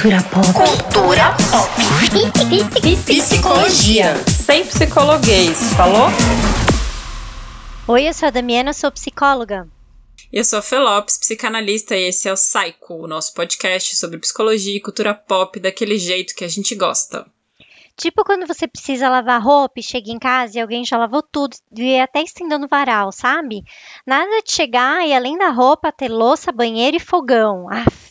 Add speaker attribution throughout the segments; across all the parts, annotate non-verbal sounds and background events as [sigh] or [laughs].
Speaker 1: Cultura pop.
Speaker 2: Cultura pop. Psicologia.
Speaker 3: Sem psicologuês, falou?
Speaker 4: Oi, eu sou a Damiana, sou psicóloga.
Speaker 3: Eu sou a Felopes, psicanalista, e esse é o Psycho, o nosso podcast sobre psicologia e cultura pop daquele jeito que a gente gosta.
Speaker 4: Tipo quando você precisa lavar roupa e chega em casa e alguém já lavou tudo e até estendendo o varal, sabe? Nada de chegar e além da roupa ter louça, banheiro e fogão. Aff.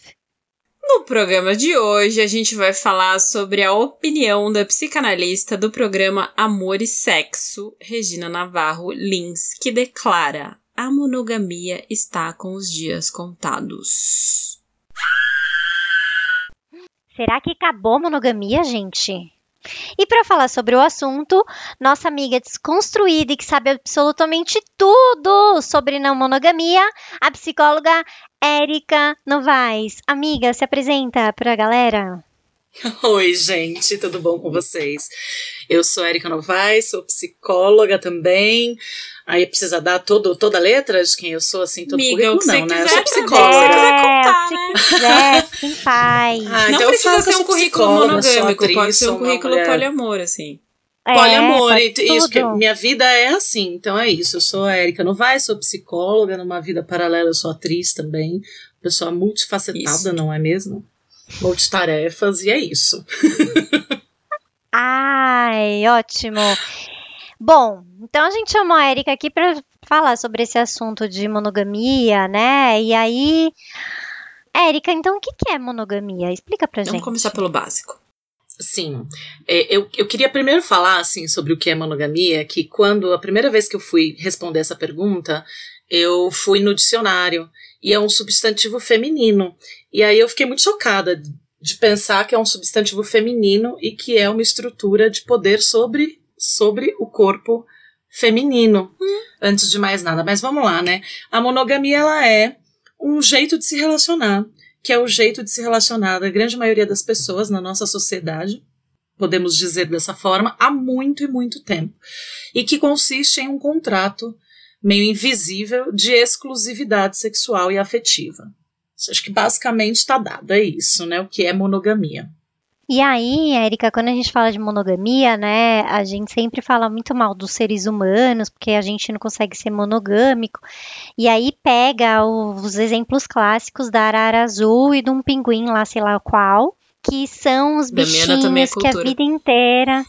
Speaker 3: No programa de hoje, a gente vai falar sobre a opinião da psicanalista do programa Amor e Sexo, Regina Navarro Lins, que declara: a monogamia está com os dias contados.
Speaker 4: Será que acabou a monogamia, gente? E para falar sobre o assunto, nossa amiga desconstruída e que sabe absolutamente tudo sobre não monogamia, a psicóloga Érica Novaes. Amiga, se apresenta para a galera. [laughs]
Speaker 5: Oi, gente, tudo bom com vocês? Eu sou Érica Novaes, sou psicóloga também. Aí precisa dar todo, toda a letra de quem eu sou, assim, todo
Speaker 3: Amiga,
Speaker 5: currículo,
Speaker 3: o que você
Speaker 5: não, né?
Speaker 3: quiser
Speaker 5: Eu sou psicóloga.
Speaker 3: Se quiser contar,
Speaker 4: se
Speaker 3: né?
Speaker 4: quiser, sem pai.
Speaker 5: Ah,
Speaker 3: não
Speaker 5: então eu
Speaker 3: precisa ser um currículo monogâmico,
Speaker 5: atriz,
Speaker 3: pode ser um currículo poliamor, assim.
Speaker 4: É,
Speaker 5: Poliamor, e isso, que minha vida é assim, então é isso. Eu sou a Érica Novaes, sou psicóloga, numa vida paralela eu sou atriz também, pessoa multifacetada,
Speaker 3: Isso.
Speaker 5: não é mesmo? Multitarefas, e é isso. [laughs]
Speaker 4: Ai, ótimo. Bom, então a gente chamou a Erika aqui para falar sobre esse assunto de monogamia, né? E aí, Érica, então o que é monogamia? Explica pra
Speaker 3: Vamos
Speaker 4: gente.
Speaker 3: começar pelo básico.
Speaker 5: Sim, é, eu, eu queria primeiro falar assim sobre o que é monogamia, que quando a primeira vez que eu fui responder essa pergunta, eu fui no dicionário e é um substantivo feminino. E aí eu fiquei muito chocada de pensar que é um substantivo feminino e que é uma estrutura de poder sobre, sobre o corpo feminino. Antes de mais nada, mas vamos lá, né? A monogamia ela é um jeito de se relacionar que é o jeito de se relacionar da grande maioria das pessoas na nossa sociedade, podemos dizer dessa forma, há muito e muito tempo. E que consiste em um contrato meio invisível de exclusividade sexual e afetiva. Acho que basicamente está dado, é isso, né? O que é monogamia.
Speaker 4: E aí, Érica, quando a gente fala de monogamia, né, a gente sempre fala muito mal dos seres humanos, porque a gente não consegue ser monogâmico. E aí pega os exemplos clássicos da arara azul e de um pinguim lá, sei lá qual, que são os
Speaker 3: é
Speaker 4: bichinhos que a vida inteira.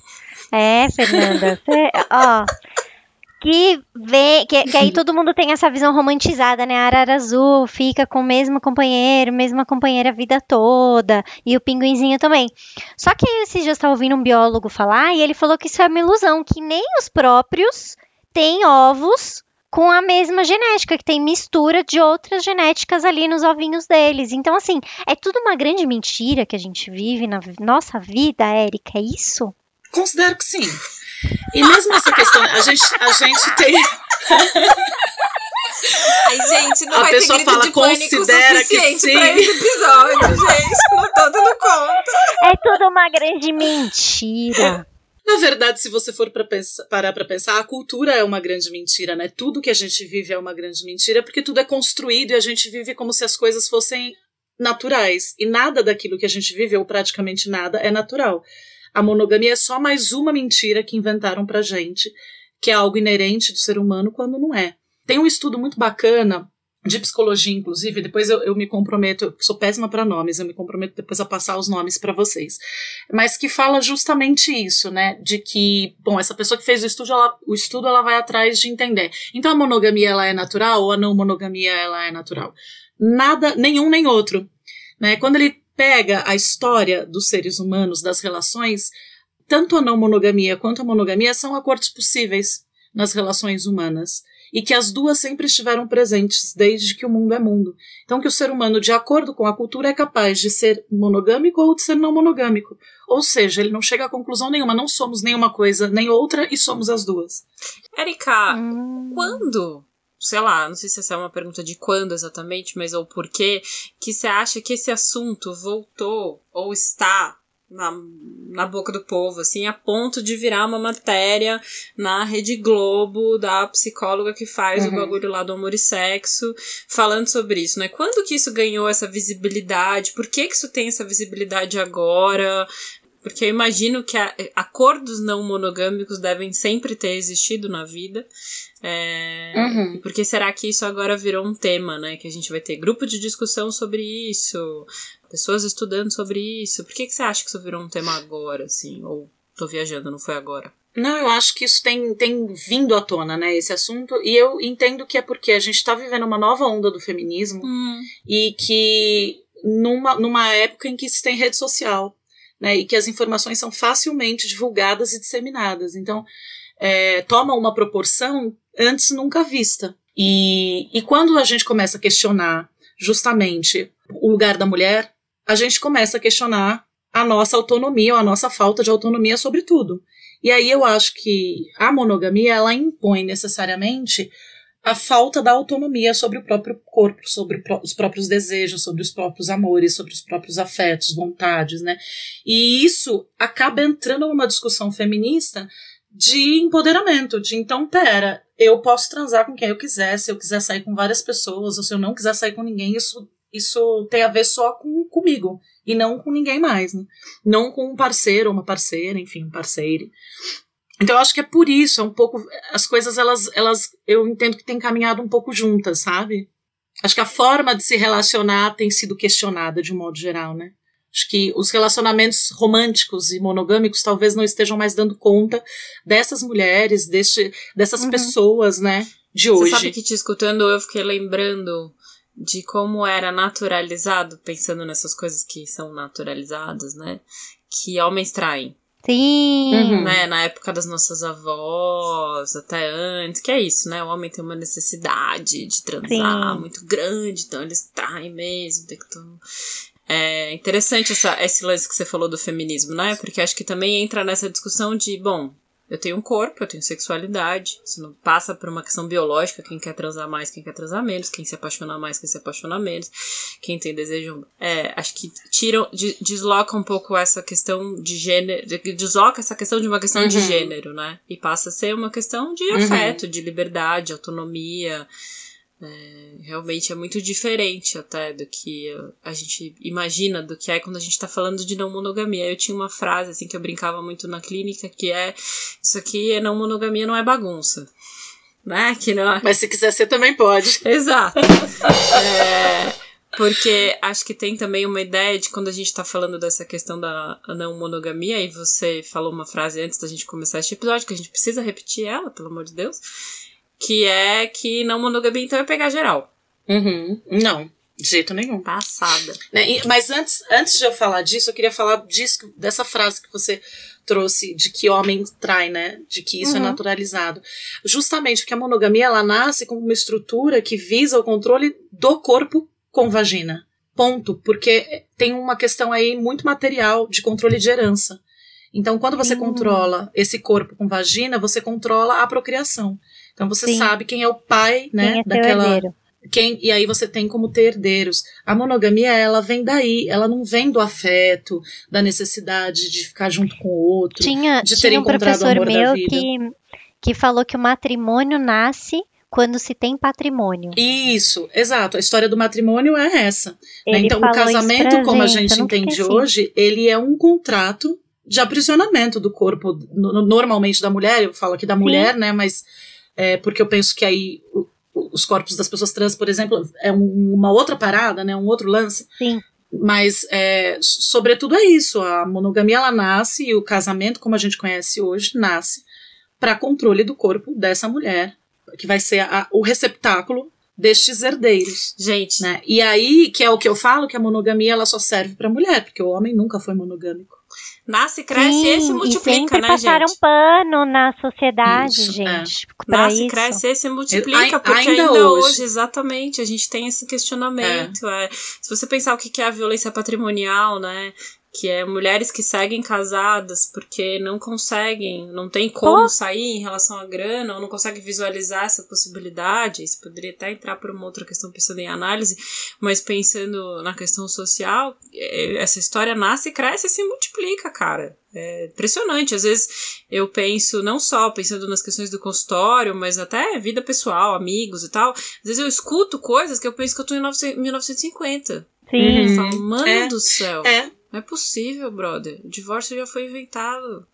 Speaker 4: É, Fernanda, você, ó, que vê, que, que aí todo mundo tem essa visão romantizada, né? A arara azul fica com o mesmo companheiro, mesma companheira a vida toda, e o pinguinzinho também. Só que esses dias estava ouvindo um biólogo falar e ele falou que isso é uma ilusão, que nem os próprios têm ovos com a mesma genética, que tem mistura de outras genéticas ali nos ovinhos deles. Então, assim, é tudo uma grande mentira que a gente vive na nossa vida, Érica, é isso?
Speaker 5: Considero que sim. E mesmo essa questão, a gente, a gente tem.
Speaker 3: Ai, gente, não
Speaker 5: A
Speaker 3: vai
Speaker 5: pessoa
Speaker 3: ter grito
Speaker 5: fala,
Speaker 3: de
Speaker 5: considera que sim.
Speaker 3: pra esse episódio, gente. Não tô dando conta.
Speaker 4: É tudo uma grande mentira.
Speaker 5: Na verdade, se você for pra pensar, parar para pensar, a cultura é uma grande mentira, né? Tudo que a gente vive é uma grande mentira, porque tudo é construído e a gente vive como se as coisas fossem naturais. E nada daquilo que a gente vive, ou praticamente nada, é natural. A monogamia é só mais uma mentira que inventaram pra gente, que é algo inerente do ser humano quando não é. Tem um estudo muito bacana de psicologia, inclusive, depois eu, eu me comprometo, eu sou péssima para nomes, eu me comprometo depois a passar os nomes para vocês mas que fala justamente isso, né? De que, bom, essa pessoa que fez o estudo, ela, o estudo, ela vai atrás de entender. Então a monogamia ela é natural ou a não monogamia ela é natural? Nada, nenhum nem outro, né? Quando ele pega a história dos seres humanos, das relações, tanto a não monogamia quanto a monogamia são acordos possíveis nas relações humanas e que as duas sempre estiveram presentes desde que o mundo é mundo. Então que o ser humano, de acordo com a cultura, é capaz de ser monogâmico ou de ser não monogâmico. Ou seja, ele não chega a conclusão nenhuma, não somos nenhuma coisa nem outra e somos as duas.
Speaker 3: Érica,
Speaker 4: Hum.
Speaker 3: quando, sei lá, não sei se essa é uma pergunta de quando exatamente, mas ou porquê, que você acha que esse assunto voltou ou está na, na boca do povo, assim, a ponto de virar uma matéria na Rede Globo da psicóloga que faz uhum. o bagulho lá do amor e sexo, falando sobre isso, né? Quando que isso ganhou essa visibilidade? Por que que isso tem essa visibilidade agora? Porque eu imagino que a, acordos não monogâmicos devem sempre ter existido na vida. É, uhum. Por que será que isso agora virou um tema, né? Que a gente vai ter grupo de discussão sobre isso, pessoas estudando sobre isso. Por que, que você acha que isso virou um tema agora, assim? Ou tô viajando, não foi agora?
Speaker 5: Não, eu acho que isso tem, tem vindo à tona, né, esse assunto, e eu entendo que é porque a gente está vivendo uma nova onda do feminismo hum. e que numa, numa época em que se tem rede social, né, e que as informações são facilmente divulgadas e disseminadas. Então, é, toma uma proporção antes nunca vista. E, e quando a gente começa a questionar justamente o lugar da mulher, a gente começa a questionar a nossa autonomia ou a nossa falta de autonomia sobre tudo. E aí eu acho que a monogamia ela impõe necessariamente a falta da autonomia sobre o próprio corpo, sobre os próprios desejos, sobre os próprios amores, sobre os próprios afetos, vontades, né? E isso acaba entrando numa discussão feminista de empoderamento, de então, pera, eu posso transar com quem eu quiser, se eu quiser sair com várias pessoas, ou se eu não quiser sair com ninguém, isso, isso tem a ver só com, comigo, e não com ninguém mais, né? Não com um parceiro uma parceira, enfim, um parceiro. Então eu acho que é por isso, é um pouco. As coisas, elas, elas. Eu entendo que tem caminhado um pouco juntas, sabe? Acho que a forma de se relacionar tem sido questionada de um modo geral, né? Acho que os relacionamentos românticos e monogâmicos talvez não estejam mais dando conta dessas mulheres, deste, dessas uhum. pessoas, né, de hoje. Você
Speaker 3: sabe que te escutando eu fiquei lembrando de como era naturalizado, pensando nessas coisas que são naturalizadas, né, que homens traem.
Speaker 4: Sim.
Speaker 3: Uhum. Né, na época das nossas avós, até antes, que é isso, né? O homem tem uma necessidade de transar Sim. muito grande, então eles traem mesmo, tem que tomar. É interessante essa, esse lance que você falou do feminismo, né? Porque acho que também entra nessa discussão de, bom, eu tenho um corpo, eu tenho sexualidade, isso não passa por uma questão biológica, quem quer transar mais, quem quer transar menos, quem se apaixona mais, quem se apaixona menos, quem tem desejo. É, acho que tiram, de, desloca um pouco essa questão de gênero, desloca essa questão de uma questão uhum. de gênero, né? E passa a ser uma questão de uhum. afeto, uhum. de liberdade, autonomia. É, realmente é muito diferente até do que a gente imagina do que é quando a gente tá falando de não monogamia. Eu tinha uma frase assim que eu brincava muito na clínica que é isso aqui é não monogamia não é bagunça. Né? Que não é...
Speaker 5: Mas se quiser ser também pode. [laughs]
Speaker 3: Exato. é, porque acho que tem também uma ideia de quando a gente tá falando dessa questão da não monogamia, e você falou uma frase antes da gente começar este episódio, que a gente precisa repetir ela, pelo amor de Deus que é que não monogamia então é pegar geral.
Speaker 5: Uhum. Não, de jeito nenhum.
Speaker 3: Passada.
Speaker 5: Né, mas antes, antes de eu falar disso, eu queria falar disso, dessa frase que você trouxe de que homem trai, né? De que isso é uhum. é naturalizado. Justamente porque a monogamia ela nasce como uma estrutura que visa o controle do corpo com vagina. Ponto. Porque tem uma questão aí muito material de controle de herança. Então, quando você uhum. controla esse corpo com vagina, você controla a procriação. Então você Sim. sabe quem é o pai, né,
Speaker 4: quem é
Speaker 5: daquela
Speaker 4: herdeiro.
Speaker 5: quem e aí você tem como ter herdeiros. A monogamia ela vem daí, ela não vem do afeto, da necessidade de ficar junto com o outro,
Speaker 4: tinha,
Speaker 5: de
Speaker 4: ter tinha um professor o amor meu. Que, que falou que o matrimônio nasce quando se tem patrimônio.
Speaker 5: Isso, exato. A história do matrimônio é essa. Né? Então, o casamento, como a gente entende hoje, ele é um contrato de aprisionamento do corpo, no, normalmente da mulher, eu falo aqui da mulher, Sim. né? Mas é, porque eu penso que aí os corpos das pessoas trans, por exemplo, é um, uma outra parada, né, um outro lance.
Speaker 4: Sim.
Speaker 5: Mas, é, sobretudo, é isso. A monogamia ela nasce e o casamento, como a gente conhece hoje, nasce para controle do corpo dessa mulher, que vai ser a, o receptáculo destes herdeiros.
Speaker 3: Gente.
Speaker 5: Né? E aí, que é o que eu falo, que a monogamia ela só serve para mulher, porque o homem nunca foi monogâmico.
Speaker 3: Nasce, cresce Sim, e se multiplica,
Speaker 4: e
Speaker 3: né,
Speaker 4: passaram
Speaker 3: gente?
Speaker 4: pano na sociedade, isso, gente. É.
Speaker 3: Nasce,
Speaker 4: isso.
Speaker 3: cresce e se multiplica, Eu, porque ainda, ainda hoje. hoje. exatamente, a gente tem esse questionamento. É. É. Se você pensar o que é a violência patrimonial, né? Que é mulheres que seguem casadas porque não conseguem, não tem como oh. sair em relação à grana, ou não conseguem visualizar essa possibilidade. Isso poderia até entrar por uma outra questão pensando em análise, mas pensando na questão social, é, essa história nasce, cresce e se multiplica, cara. É impressionante. Às vezes eu penso, não só pensando nas questões do consultório, mas até vida pessoal, amigos e tal. Às vezes eu escuto coisas que eu penso que eu tô em 1950. Sim. Eu falo, mano é, do céu. É. Não é possível, brother. O divórcio já foi inventado.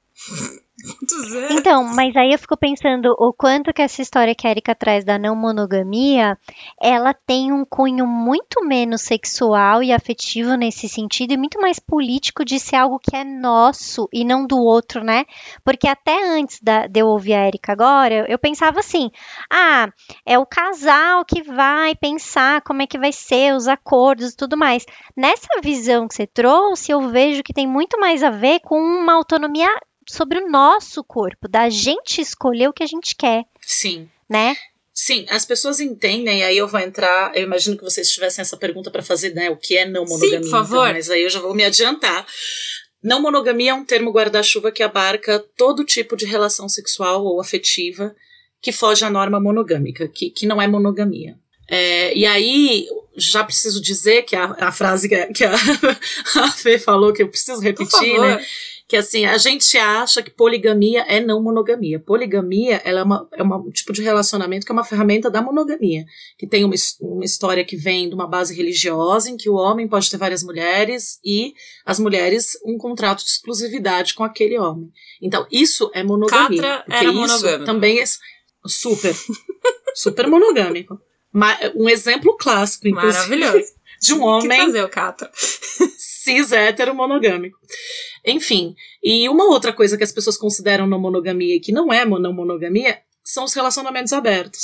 Speaker 4: Então, mas aí eu fico pensando o quanto que essa história que a Erika traz da não monogamia, ela tem um cunho muito menos sexual e afetivo nesse sentido e muito mais político de ser algo que é nosso e não do outro, né? Porque até antes da, de eu ouvir a Erika agora, eu pensava assim: ah, é o casal que vai pensar como é que vai ser os acordos e tudo mais. Nessa visão que você trouxe, eu vejo que tem muito mais a ver com uma autonomia sobre o nosso corpo, da gente escolher o que a gente quer.
Speaker 5: Sim.
Speaker 4: Né?
Speaker 5: Sim, as pessoas entendem, aí eu vou entrar, eu imagino que vocês tivessem essa pergunta para fazer, né, o que é não monogamia, Sim, por favor. Então, mas aí eu já vou me adiantar. Não monogamia é um termo guarda-chuva que abarca todo tipo de relação sexual ou afetiva que foge à norma monogâmica, que, que não é monogamia. É, e aí, já preciso dizer que a, a frase que a, que a, [laughs] a Fê falou, que eu preciso repetir, né? Que assim, a gente acha que poligamia é não monogamia. Poligamia ela é, uma, é uma, um tipo de relacionamento que é uma ferramenta da monogamia, que tem uma, uma história que vem de uma base religiosa, em que o homem pode ter várias mulheres e as mulheres um contrato de exclusividade com aquele homem. Então, isso é monogamia.
Speaker 3: Catra era isso monogâmico.
Speaker 5: também é super, super monogâmico. Um exemplo clássico, inclusive.
Speaker 3: Maravilhoso.
Speaker 5: De um [laughs] homem.
Speaker 3: Que fazer o Catra.
Speaker 5: cis hétero monogâmico. Enfim, e uma outra coisa que as pessoas consideram não monogamia e que não é não monogamia são os relacionamentos abertos.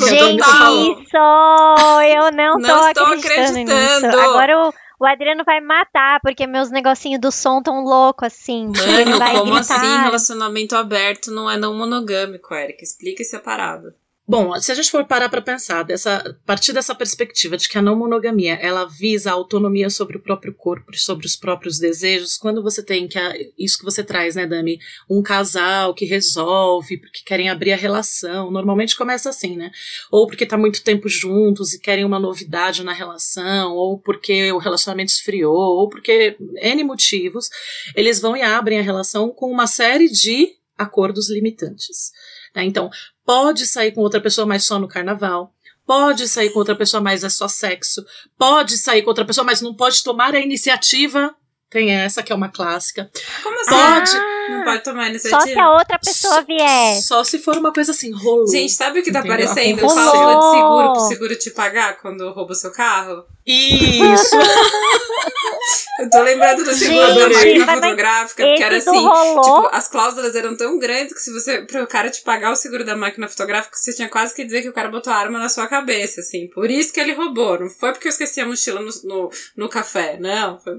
Speaker 4: Gente, isso! Eu não, não tô acreditando, acreditando. Nisso. Agora o, o Adriano vai matar, porque meus negocinhos do som tão louco assim.
Speaker 3: Mano, como gritar. assim relacionamento aberto não é não monogâmico, Erika? Explica essa parada.
Speaker 5: Bom, se a gente for parar para pensar, dessa, partir dessa perspectiva de que a não monogamia ela visa a autonomia sobre o próprio corpo, sobre os próprios desejos, quando você tem que a, isso que você traz, né, Dami, um casal que resolve porque querem abrir a relação, normalmente começa assim, né? Ou porque tá muito tempo juntos e querem uma novidade na relação, ou porque o relacionamento esfriou, ou porque N motivos, eles vão e abrem a relação com uma série de acordos limitantes. Né? Então, pode sair com outra pessoa, mas só no carnaval. Pode sair com outra pessoa, mas é só sexo. Pode sair com outra pessoa, mas não pode tomar a iniciativa. Tem essa que é uma clássica.
Speaker 3: Como assim? Pode. Ah, não pode tomar iniciativa.
Speaker 4: Só se a outra pessoa vier.
Speaker 5: Só se for uma coisa assim, rolou.
Speaker 3: Gente, sabe o que tá Entendeu? aparecendo? Fala de seguro pro seguro te pagar quando rouba o seu carro?
Speaker 5: Isso! [laughs]
Speaker 3: Eu tô lembrando do seguro da máquina fotográfica, porque era assim, tipo, as cláusulas eram tão grandes que se você, pro cara te pagar o seguro da máquina fotográfica, você tinha quase que dizer que o cara botou a arma na sua cabeça, assim. Por isso que ele roubou, não foi porque eu esqueci a mochila no, no, no café, não. Foi...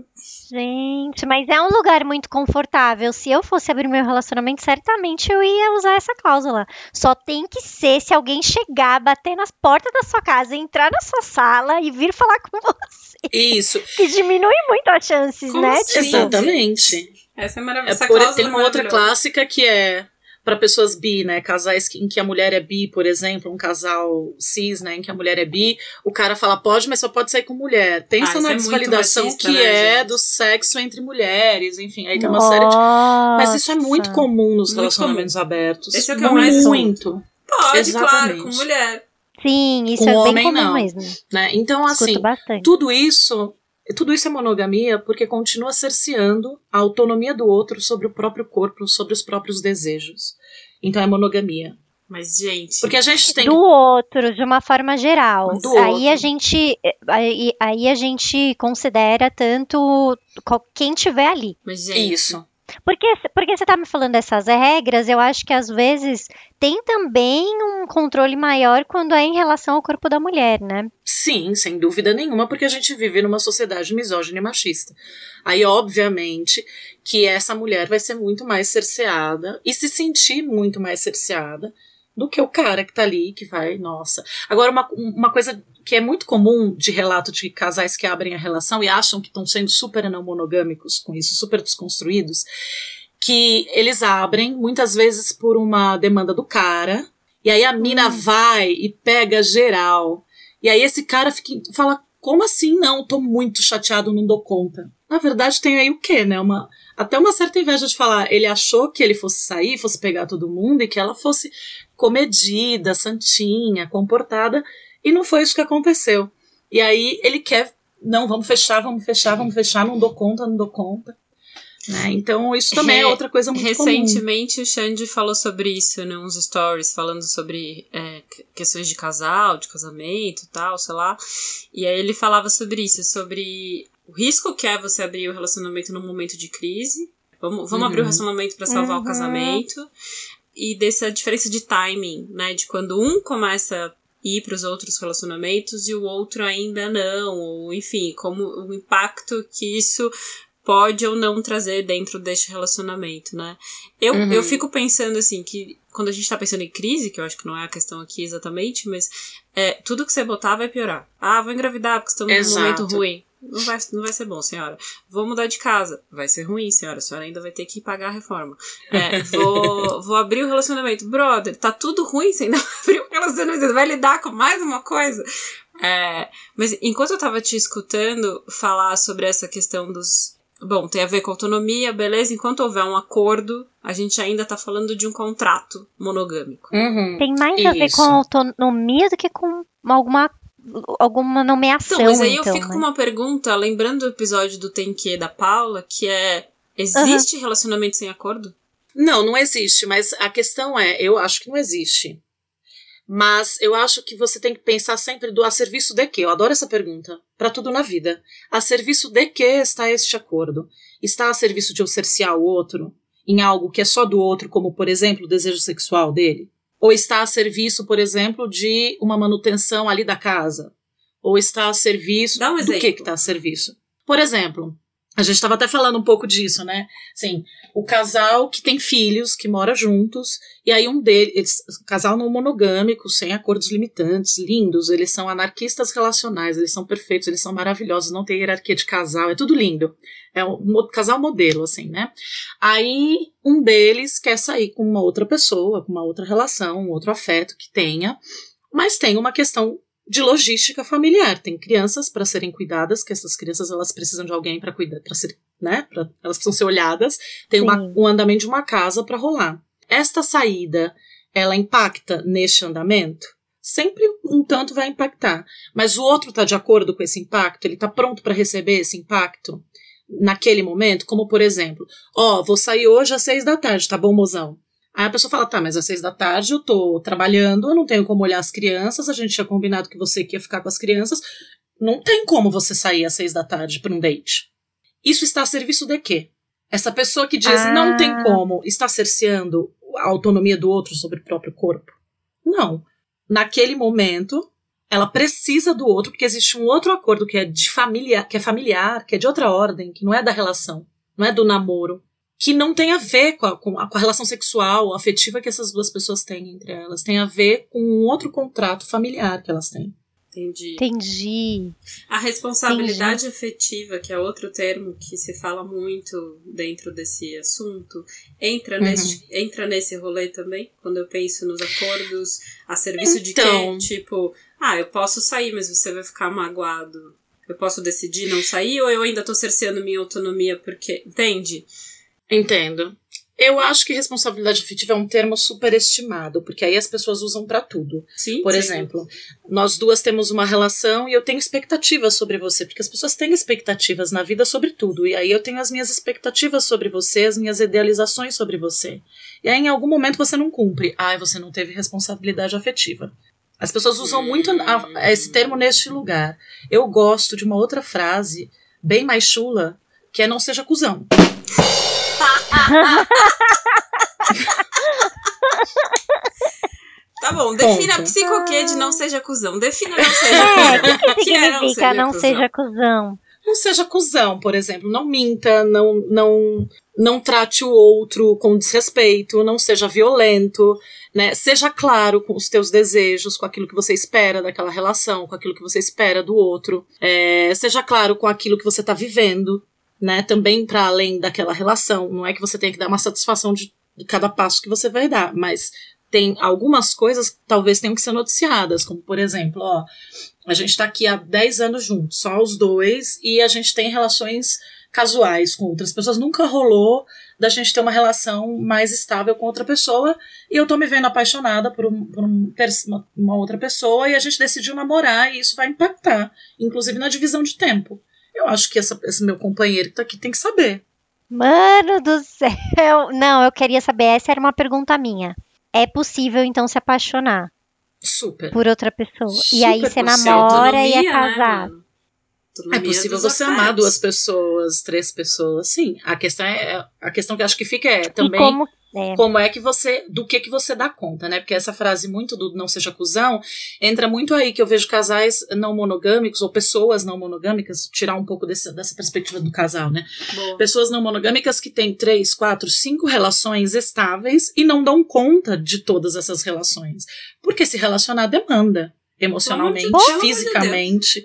Speaker 4: Gente, mas é um lugar muito confortável. Se eu fosse abrir meu relacionamento, certamente eu ia usar essa cláusula. Só tem que ser se alguém chegar, bater nas portas da sua casa, entrar na sua sala e vir falar com você.
Speaker 5: Isso. [laughs]
Speaker 4: que diminui muito as chances, Como né?
Speaker 5: Assim? Exatamente.
Speaker 3: Essa é maravilhosa.
Speaker 5: É tem uma outra clássica que é para pessoas bi, né? Casais em que a mulher é bi, por exemplo, um casal cis, né? Em que a mulher é bi, o cara fala pode, mas só pode sair com mulher. Pensa ah, na é desvalidação machista, que né, é gente? do sexo entre mulheres, enfim, aí tem uma Nossa. série de. Mas isso é muito comum nos muito relacionamentos comum. abertos.
Speaker 3: Esse é o que eu mais muito. Pode, Exatamente. claro, com mulher.
Speaker 4: Sim, isso com é homem, bem comum não, mesmo.
Speaker 5: Né? Então, assim, tudo isso tudo isso é monogamia porque continua cerceando a autonomia do outro sobre o próprio corpo, sobre os próprios desejos. Então é monogamia.
Speaker 3: Mas, gente.
Speaker 5: Porque a gente tem.
Speaker 4: Do outro, de uma forma geral. Do aí outro. a gente. Aí, aí a gente considera tanto quem tiver ali.
Speaker 3: Mas, gente,
Speaker 5: Isso.
Speaker 4: Porque, porque você está me falando dessas regras, eu acho que às vezes tem também um controle maior quando é em relação ao corpo da mulher, né?
Speaker 5: Sim, sem dúvida nenhuma, porque a gente vive numa sociedade misógina e machista. Aí, obviamente, que essa mulher vai ser muito mais cerceada e se sentir muito mais cerceada do que o cara que tá ali, que vai, nossa. Agora, uma, uma coisa que é muito comum de relato de casais que abrem a relação e acham que estão sendo super não monogâmicos com isso, super desconstruídos, que eles abrem muitas vezes por uma demanda do cara, e aí a mina
Speaker 4: Hum.
Speaker 5: vai e pega geral. E aí esse cara fica, fala: como assim não? Tô muito chateado, não dou conta. Na verdade, tem aí o quê, né? Uma, até uma certa inveja de falar. Ele achou que ele fosse sair, fosse pegar todo mundo e que ela fosse comedida, santinha, comportada. E não foi isso que aconteceu. E aí ele quer. Não, vamos fechar, vamos fechar, vamos fechar, não dou conta, não dou conta. Né? Então, isso também
Speaker 3: Re-
Speaker 5: é outra coisa muito comum.
Speaker 3: Recentemente o Xande falou sobre isso, né? Uns stories falando sobre é, que- questões de casal, de casamento e tal, sei lá. E aí ele falava sobre isso, sobre o risco que é você abrir o relacionamento num momento de crise. Vamos, vamos
Speaker 5: Uhum.
Speaker 3: abrir o relacionamento pra salvar
Speaker 4: Uhum.
Speaker 3: o casamento. E dessa diferença de timing, né? De quando um começa ir para os outros relacionamentos e o outro ainda não, ou enfim, como o impacto que isso pode ou não trazer dentro deste relacionamento, né? Eu,
Speaker 5: Uhum.
Speaker 3: eu fico pensando assim que quando a gente tá pensando em crise, que eu acho que não é a questão aqui exatamente, mas é, tudo que você botar vai piorar. Ah, vou engravidar porque estamos num
Speaker 5: Exato.
Speaker 3: momento ruim. Não vai, não vai ser bom, senhora. Vou mudar de casa. Vai ser ruim, senhora. A senhora ainda vai ter que pagar a reforma. É, vou, [laughs] vou abrir o relacionamento. Brother, tá tudo ruim, você ainda [laughs] vai abrir o relacionamento. Você vai lidar com mais uma coisa. É, mas enquanto eu tava te escutando falar sobre essa questão dos. Bom, tem a ver com autonomia, beleza? Enquanto houver um acordo, a gente ainda tá falando de um contrato monogâmico.
Speaker 5: Uhum.
Speaker 4: Tem mais a ver
Speaker 5: Isso.
Speaker 4: com autonomia do que com alguma, alguma nomeação.
Speaker 3: Então, mas aí eu
Speaker 4: então,
Speaker 3: fico
Speaker 4: né?
Speaker 3: com uma pergunta, lembrando do episódio do Tem Que da Paula, que é: existe relacionamento sem acordo?
Speaker 5: Não, não existe, mas a questão é, eu acho que não existe. Mas eu acho que você tem que pensar sempre do a serviço de quê? Eu adoro essa pergunta. Para tudo na vida. A serviço de que está este acordo? Está a serviço de eu cercear o outro em algo que é só do outro, como por exemplo o desejo sexual dele? Ou está a serviço, por exemplo, de uma manutenção ali da casa? Ou está a serviço
Speaker 3: Dá um
Speaker 5: do
Speaker 3: exemplo.
Speaker 5: que está a serviço? Por exemplo, a gente estava até falando um pouco disso, né? Assim, o casal que tem filhos, que mora juntos, e aí um deles, casal não monogâmico, sem acordos limitantes, lindos, eles são anarquistas relacionais, eles são perfeitos, eles são maravilhosos, não tem hierarquia de casal, é tudo lindo. É um casal modelo, assim, né? Aí um deles quer sair com uma outra pessoa, com uma outra relação, um outro afeto que tenha, mas tem uma questão de logística familiar. Tem crianças para serem cuidadas, que essas crianças elas precisam de alguém para cuidar, para ser, né? Pra, elas precisam ser olhadas. Tem uma, um andamento de uma casa para rolar. Esta saída, ela impacta neste andamento? Sempre um tanto vai impactar. Mas o outro está de acordo com esse impacto? Ele está pronto para receber esse impacto naquele momento? Como por exemplo, ó, vou sair hoje às seis da tarde, tá bom, mozão? Aí a pessoa fala, tá, mas às seis da tarde eu tô trabalhando, eu não tenho como olhar as crianças, a gente tinha combinado que você que ia ficar com as crianças. Não tem como você sair às seis da tarde para um date. Isso está a serviço de quê? Essa pessoa que diz
Speaker 4: Ah.
Speaker 5: não tem como, está cerceando a autonomia do outro sobre o próprio corpo? Não. Naquele momento, ela precisa do outro, porque existe um outro acordo que é de familiar, que é familiar, que é de outra ordem, que não é da relação, não é do namoro, que não tem a ver com a, com a, com a relação sexual, afetiva que essas duas pessoas têm entre elas. Tem a ver com um outro contrato familiar que elas têm.
Speaker 3: Entendi.
Speaker 4: Entendi.
Speaker 3: A responsabilidade afetiva, que é outro termo que se fala muito dentro desse assunto, entra,
Speaker 5: Uhum.
Speaker 3: nesse, entra nesse rolê também? Quando eu penso nos acordos, a serviço de
Speaker 5: Então.
Speaker 3: quê? Tipo, ah, eu posso sair, mas você vai ficar magoado. Eu posso decidir não sair ou eu ainda tô cerceando minha autonomia porque. Entende?
Speaker 5: Entendo. Eu acho que responsabilidade afetiva é um termo superestimado, porque aí as pessoas usam pra tudo.
Speaker 3: Sim.
Speaker 5: Por
Speaker 3: sim.
Speaker 5: exemplo, nós duas temos uma relação e eu tenho expectativas sobre você, porque as pessoas têm expectativas na vida sobre tudo. E aí eu tenho as minhas expectativas sobre você, as minhas idealizações sobre você. E aí em algum momento você não cumpre. Ai, você não teve responsabilidade afetiva. As pessoas usam muito a- esse termo neste lugar. Eu gosto de uma outra frase, bem mais chula, que é não seja cuzão.
Speaker 3: Tá bom, defina
Speaker 5: Ponto.
Speaker 3: psicoquê de não seja cuzão. Defina não seja
Speaker 4: É,
Speaker 3: cuzão.
Speaker 4: o que, que [laughs]
Speaker 3: Que é não
Speaker 4: significa
Speaker 3: seja
Speaker 4: não
Speaker 3: cuzão?
Speaker 4: seja cuzão?
Speaker 5: Não seja cuzão, por exemplo. Não minta, não, não, não trate o outro com desrespeito, não seja violento, né? Seja claro com os teus desejos, com aquilo que você espera daquela relação, com aquilo que você espera do outro. É, seja claro com aquilo que você está vivendo, né? Também para além daquela relação. Não é que você tenha que dar uma satisfação de, de cada passo que você vai dar, mas tem algumas coisas que talvez tenham que ser noticiadas, como por exemplo, ó, a gente está aqui há 10 anos juntos, só os dois, e a gente tem relações casuais com outras pessoas. Nunca rolou da gente ter uma relação mais estável com outra pessoa. E eu tô me vendo apaixonada por, um, por um, uma outra pessoa e a gente decidiu namorar e isso vai impactar, inclusive na divisão de tempo. Eu acho que essa, esse meu companheiro que tá aqui tem que saber.
Speaker 4: Mano do céu! Não, eu queria saber, essa era uma pergunta minha. É possível, então, se apaixonar?
Speaker 5: Super.
Speaker 4: Por outra pessoa.
Speaker 5: Super
Speaker 4: e aí você namora e é
Speaker 3: né,
Speaker 4: casado.
Speaker 3: mano?
Speaker 5: É possível você
Speaker 3: afetos.
Speaker 5: amar duas pessoas, três pessoas, sim. A questão é a questão que eu acho que fica é
Speaker 4: e
Speaker 5: também
Speaker 4: como. É,
Speaker 5: como é que você, do que que você dá conta, né? Porque essa frase muito do não seja cuzão, entra muito aí que eu vejo casais não monogâmicos ou pessoas não monogâmicas, tirar um pouco desse, dessa perspectiva do casal, né?
Speaker 3: Boa.
Speaker 5: Pessoas não monogâmicas que têm três, quatro, cinco relações estáveis e não dão conta de todas essas relações. Porque se relacionar demanda emocionalmente,
Speaker 3: amor de
Speaker 5: fisicamente,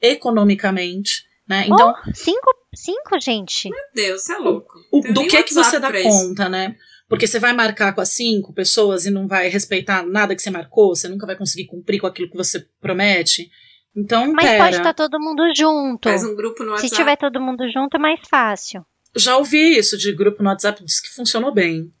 Speaker 5: economicamente, né? Então,
Speaker 4: cinco, cinco, gente.
Speaker 3: Deus, você é louco.
Speaker 5: o- do que que você dá
Speaker 3: isso.
Speaker 5: conta, né? Porque você vai marcar com as cinco pessoas e não vai respeitar nada que você marcou, você nunca vai conseguir cumprir com aquilo que você promete. Então,
Speaker 4: Mas
Speaker 5: pera.
Speaker 4: pode estar todo mundo junto.
Speaker 3: Faz um grupo no
Speaker 4: Se
Speaker 3: WhatsApp.
Speaker 4: tiver todo mundo junto, é mais fácil.
Speaker 5: Já ouvi isso de grupo no WhatsApp, disse que funcionou bem.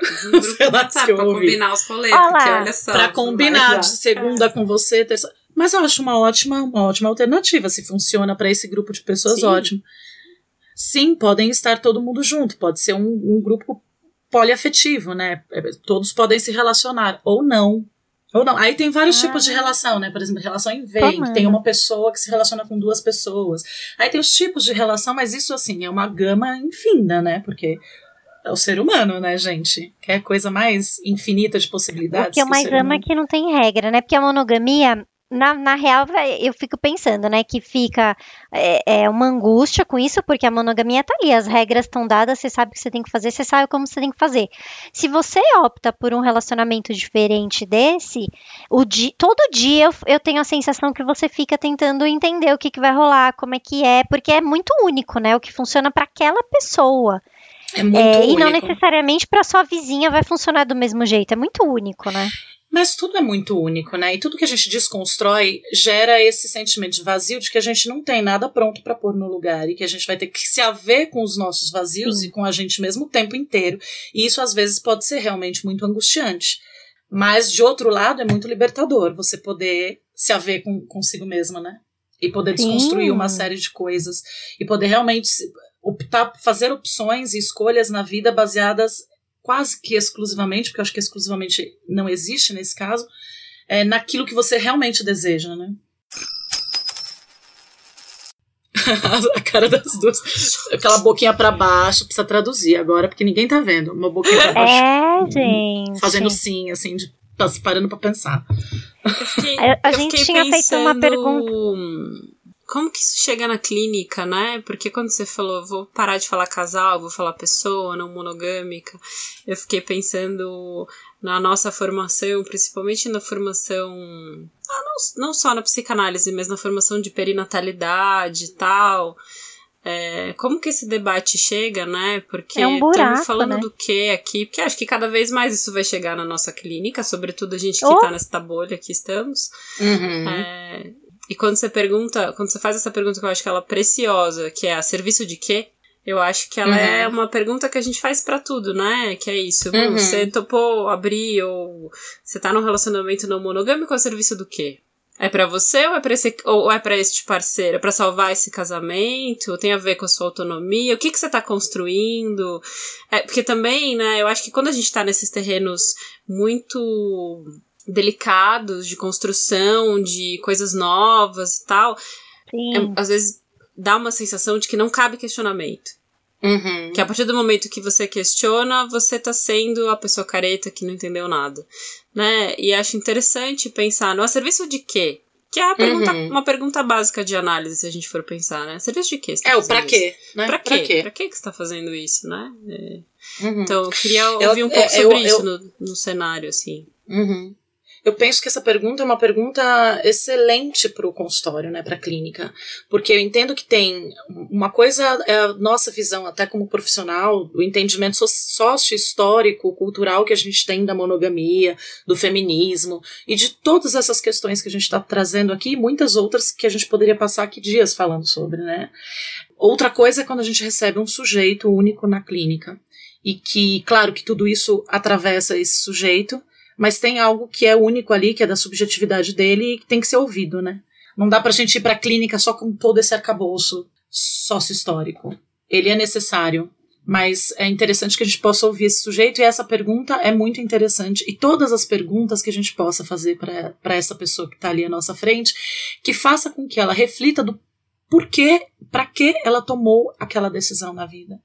Speaker 3: um grupo [laughs] no WhatsApp
Speaker 5: se
Speaker 3: pra
Speaker 5: ouvi.
Speaker 3: combinar os rolês,
Speaker 4: Olha
Speaker 3: porque olha só.
Speaker 5: Pra combinar de segunda com você, terça. Mas eu acho uma ótima, uma ótima alternativa. Se funciona para esse grupo de pessoas,
Speaker 3: Sim.
Speaker 5: ótimo. Sim, podem estar todo mundo junto. Pode ser um, um grupo poliafetivo, né? É, Todos podem se relacionar. Ou não. Ou não. Aí tem vários
Speaker 4: Ah.
Speaker 5: tipos de relação, né? Por exemplo, relação em vem, que tem uma pessoa que se relaciona com duas pessoas. Aí tem os tipos de relação, mas isso, assim, é uma gama infinda, né? Porque é o ser humano, né, gente? Quer coisa mais infinita de possibilidades.
Speaker 4: O que eu
Speaker 5: o
Speaker 4: mais
Speaker 5: ser
Speaker 4: amo
Speaker 5: humano.
Speaker 4: é que não tem regra, né? Porque a monogamia, na, na real, eu fico pensando, né? Que fica é, é uma angústia com isso, porque a monogamia tá ali, as regras estão dadas, você sabe o que você tem que fazer, você sabe como você tem que fazer. Se você opta por um relacionamento diferente desse, o di, todo dia eu, eu tenho a sensação que você fica tentando entender o que, que vai rolar, como é que é, porque é muito único, né? O que funciona para aquela pessoa.
Speaker 5: É muito
Speaker 4: É, e não
Speaker 5: único.
Speaker 4: necessariamente para sua vizinha vai funcionar do mesmo jeito. É muito único, né?
Speaker 5: Mas tudo é muito único, né? E tudo que a gente desconstrói gera esse sentimento de vazio de que a gente não tem nada pronto pra pôr no lugar e que a gente vai ter que se haver com os nossos vazios
Speaker 4: Sim.
Speaker 5: e com a gente mesmo o tempo inteiro. E isso às vezes pode ser realmente muito angustiante. Mas de outro lado é muito libertador você poder se haver com, consigo mesma, né? E poder
Speaker 4: Sim.
Speaker 5: desconstruir uma série de coisas e poder realmente optar, fazer opções e escolhas na vida baseadas quase que exclusivamente, porque eu acho que exclusivamente não existe nesse caso, é naquilo que você realmente deseja, né? [laughs] A cara das duas. Aquela boquinha pra baixo, precisa traduzir agora, porque ninguém tá vendo. Uma boquinha pra baixo,
Speaker 4: É, gente.
Speaker 5: fazendo sim, assim, de, parando pra pensar.
Speaker 3: Eu fiquei-
Speaker 4: A- a
Speaker 3: eu
Speaker 4: gente tinha feito uma
Speaker 3: pensando,
Speaker 4: pergunta.
Speaker 3: Como que isso chega na clínica, né? Porque quando você falou, vou parar de falar casal, vou falar pessoa, não monogâmica, eu fiquei pensando na nossa formação, principalmente na formação, ah, não, não só na psicanálise, mas na formação de perinatalidade e tal. É, como que esse debate chega, né? Porque
Speaker 4: É um buraco,
Speaker 3: estamos falando
Speaker 4: né?
Speaker 3: do que aqui? Porque acho que cada vez mais isso vai chegar na nossa clínica, sobretudo a gente que
Speaker 4: Oh.
Speaker 3: tá nessa bolha que estamos.
Speaker 5: Uhum.
Speaker 3: É, e quando você pergunta, quando você faz essa pergunta que eu acho que ela é preciosa, que é a serviço de quê? Eu acho que ela
Speaker 5: Uhum.
Speaker 3: é uma pergunta que a gente faz pra tudo, né? Que é isso. Hum,
Speaker 5: Uhum.
Speaker 3: Você topou abrir ou você tá num relacionamento não monogâmico a serviço do quê? É pra você ou é pra esse ou é para este parceiro? É pra salvar esse casamento? Tem a ver com a sua autonomia? O que que você tá construindo? É, porque também, né, eu acho que quando a gente tá nesses terrenos muito delicados de construção, de coisas novas e tal,
Speaker 4: Sim.
Speaker 3: é- às vezes dá uma sensação de que não cabe questionamento.
Speaker 5: Uhum.
Speaker 3: Que a partir do momento que você questiona, você tá sendo a pessoa careta que não entendeu nada, né? E acho interessante pensar, no a serviço de quê? Que é a pergunta,
Speaker 5: Uhum.
Speaker 3: uma pergunta básica de análise, se a gente for pensar, né? Serviço de quê? você tá
Speaker 5: É, o pra quê? Né?
Speaker 3: Pra quê? Pra quê que você tá fazendo isso, né? É.
Speaker 5: Uhum.
Speaker 3: Então, eu queria
Speaker 5: Eu-
Speaker 3: ouvir um pouco
Speaker 5: é,
Speaker 3: sobre
Speaker 5: eu-
Speaker 3: isso
Speaker 5: eu-
Speaker 3: no, no cenário, assim.
Speaker 5: Uhum. Eu penso que essa pergunta é uma pergunta excelente para o consultório, né, para a clínica, porque eu entendo que tem uma coisa é a nossa visão até como profissional, o entendimento so- sócio-histórico, cultural que a gente tem da monogamia, do feminismo e de todas essas questões que a gente está trazendo aqui, e muitas outras que a gente poderia passar aqui dias falando sobre, né? Outra coisa é quando a gente recebe um sujeito único na clínica e que, claro, que tudo isso atravessa esse sujeito mas tem algo que é único ali, que é da subjetividade dele e que tem que ser ouvido, né? Não dá pra gente ir pra clínica só com todo esse arcabouço sócio-histórico. Ele é necessário, mas é interessante que a gente possa ouvir esse sujeito e essa pergunta é muito interessante. E todas as perguntas que a gente possa fazer para essa pessoa que está ali à nossa frente, que faça com que ela reflita do porquê, para que ela tomou aquela decisão na vida,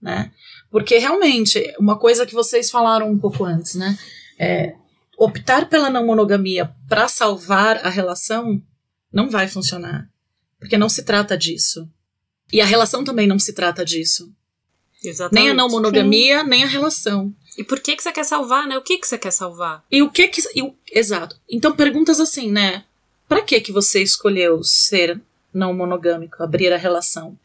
Speaker 5: né? Porque realmente, uma coisa que vocês falaram um pouco antes, né? É, optar pela não monogamia para salvar a relação não vai funcionar. Porque não se trata disso. E a relação também não se trata disso.
Speaker 3: Exatamente.
Speaker 5: Nem a não monogamia, nem a relação.
Speaker 3: E por que, que você quer salvar, né? O que, que você quer salvar?
Speaker 5: E o que que. e exato. Então, perguntas assim, né? Pra que que você escolheu ser não monogâmico, abrir a relação?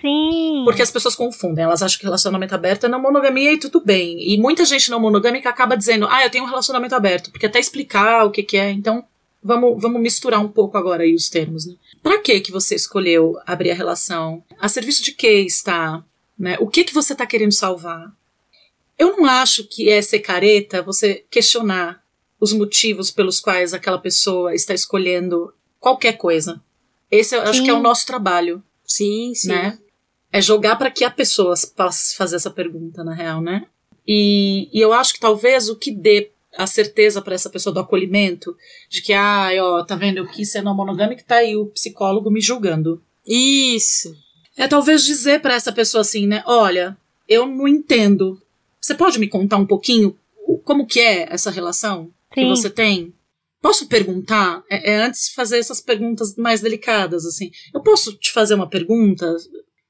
Speaker 4: Sim.
Speaker 5: Porque as pessoas confundem, elas acham que relacionamento aberto é não monogamia e tudo bem. E muita gente não monogâmica acaba dizendo, ah, eu tenho um relacionamento aberto, porque até explicar o que, que é. Então, vamos, vamos misturar um pouco agora aí os termos, né? Pra que que você escolheu abrir a relação? A serviço de que está? Né? O que que você tá querendo salvar? Eu não acho que é ser careta você questionar os motivos pelos quais aquela pessoa está escolhendo qualquer coisa. Esse eu acho que é o nosso trabalho
Speaker 3: Sim, sim.
Speaker 5: né? É jogar para que a pessoa possa fazer essa pergunta, na real, né? E, e eu acho que talvez o que dê a certeza para essa pessoa do acolhimento, de que, ah, ó, tá vendo, eu quis ser não monogâmica, tá aí o psicólogo me julgando.
Speaker 3: Isso.
Speaker 5: É talvez dizer para essa pessoa assim, né? Olha, eu não entendo. Você pode me contar um pouquinho como que é essa relação que
Speaker 4: Sim.
Speaker 5: você tem? Posso perguntar? É, é antes de fazer essas perguntas mais delicadas, assim. Eu posso te fazer uma pergunta?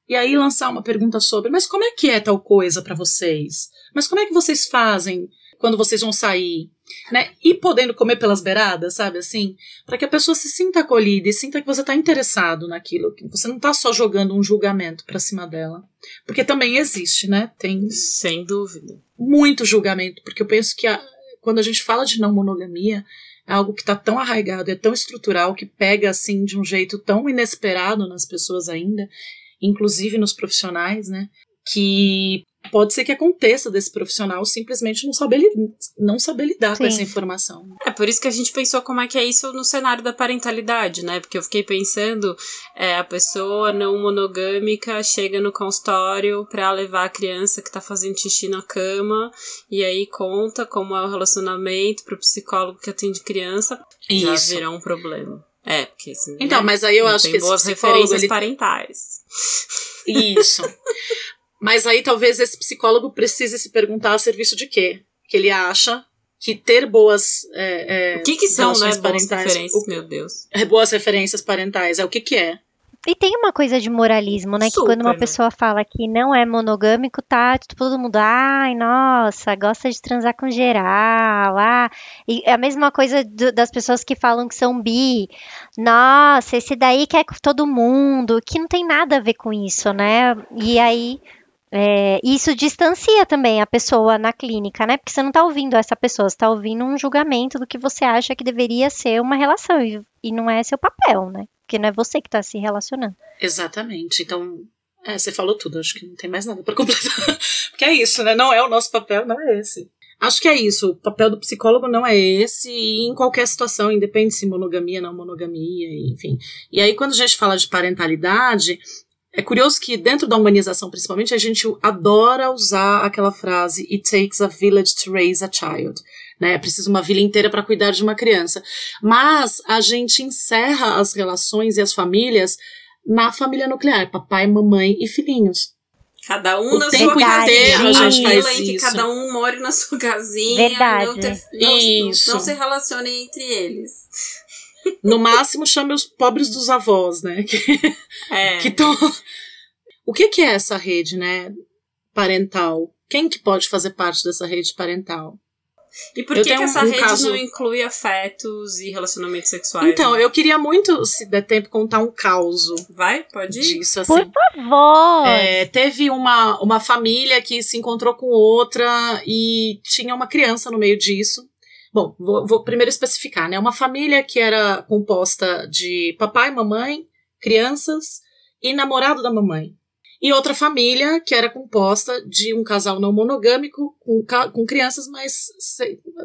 Speaker 5: E aí lançar uma pergunta sobre, mas como é que é tal coisa para vocês? Mas como é que vocês fazem quando vocês vão sair? Né? E podendo comer pelas beiradas, sabe assim? Para que a pessoa se sinta acolhida e sinta que você tá interessado naquilo, que você não tá só jogando um julgamento para cima dela. Porque também existe, né? Tem
Speaker 3: Sem dúvida.
Speaker 5: muito julgamento, porque eu penso que a- quando a gente fala de não monogamia, é algo que está tão arraigado, é tão estrutural, que pega assim de um jeito tão inesperado nas pessoas ainda, inclusive nos profissionais, né? Que pode ser que aconteça desse profissional simplesmente não saber, li- não saber lidar com
Speaker 4: Sim.
Speaker 5: essa informação.
Speaker 3: É por isso que a gente pensou como é que é isso no cenário da parentalidade, né? Porque eu fiquei pensando, é, a pessoa não monogâmica chega no consultório pra levar a criança que tá fazendo xixi na cama e aí conta como é o relacionamento pro psicólogo que atende criança, já
Speaker 5: Isso.
Speaker 3: virá um problema. É, porque assim,
Speaker 5: Então,
Speaker 3: né?
Speaker 5: mas aí eu
Speaker 3: Não
Speaker 5: acho
Speaker 3: tem
Speaker 5: que esse
Speaker 3: boas
Speaker 5: psicólogo,
Speaker 3: referências
Speaker 5: ele
Speaker 3: parentais.
Speaker 5: Isso. Mas aí talvez esse psicólogo precise se perguntar a serviço de quê? Que ele acha que ter boas. é, é,
Speaker 3: O que que são, né, boas
Speaker 5: parentais,
Speaker 3: referências,
Speaker 5: o-
Speaker 3: meu Deus?
Speaker 5: é, boas referências parentais é o que que é?
Speaker 4: E tem uma coisa de moralismo, né? que
Speaker 3: Super,
Speaker 4: quando uma
Speaker 3: né?
Speaker 4: pessoa fala que não é monogâmico, tá todo mundo, ai, nossa, gosta de transar com geral. Ah. E é a mesma coisa do- das pessoas que falam que são bi. Nossa, esse daí quer com todo mundo, que não tem nada a ver com isso, né? E aí. é, isso distancia também a pessoa na clínica, né? Porque você não tá ouvindo essa pessoa, você tá ouvindo um julgamento do que você acha que deveria ser uma relação. E, e não é seu papel, né? Porque não é você que tá se relacionando.
Speaker 5: Exatamente. Então, é, você falou tudo, acho que não tem mais nada pra [laughs] completar. Porque é isso, né? Não é o nosso papel, não é esse. Acho que é isso. O papel do psicólogo não é esse, e em qualquer situação, independe se monogamia, não monogamia, enfim. E aí, quando a gente fala de parentalidade, é curioso que dentro da humanização, principalmente, a gente adora usar aquela frase It takes a village to raise a child. Né? É preciso uma vila inteira para cuidar de uma criança. Mas a gente encerra as relações e as famílias na família nuclear, papai, mamãe e filhinhos.
Speaker 3: Cada um
Speaker 5: O
Speaker 3: na
Speaker 5: tempo
Speaker 3: sua casinha.
Speaker 4: inteiro a gente
Speaker 5: faz
Speaker 3: em que
Speaker 5: isso.
Speaker 3: cada um more na sua casinha.
Speaker 4: Verdade.
Speaker 3: Não, ter- não-
Speaker 5: Isso.
Speaker 3: não se relacionem entre eles.
Speaker 5: No máximo, chame os pobres dos avós, né? [laughs] Que,
Speaker 3: É.
Speaker 5: que tão... O que, que é essa rede, né? Parental. Quem que pode fazer parte dessa rede parental?
Speaker 3: E por
Speaker 5: Eu
Speaker 3: que, que essa
Speaker 5: um
Speaker 3: rede
Speaker 5: caso-
Speaker 3: não inclui afetos e relacionamentos sexuais?
Speaker 5: Então,
Speaker 3: né?
Speaker 5: eu queria muito, se der tempo, contar um caos
Speaker 3: Vai? Pode ir?
Speaker 5: disso,
Speaker 4: Por
Speaker 5: assim.
Speaker 4: favor!
Speaker 5: É, teve uma, uma família que se encontrou com outra e tinha uma criança no meio disso. Bom, vou, vou primeiro especificar, né? Uma família que era composta de papai, mamãe, crianças e namorado da mamãe. E outra família que era composta de um casal não monogâmico com, com crianças, mas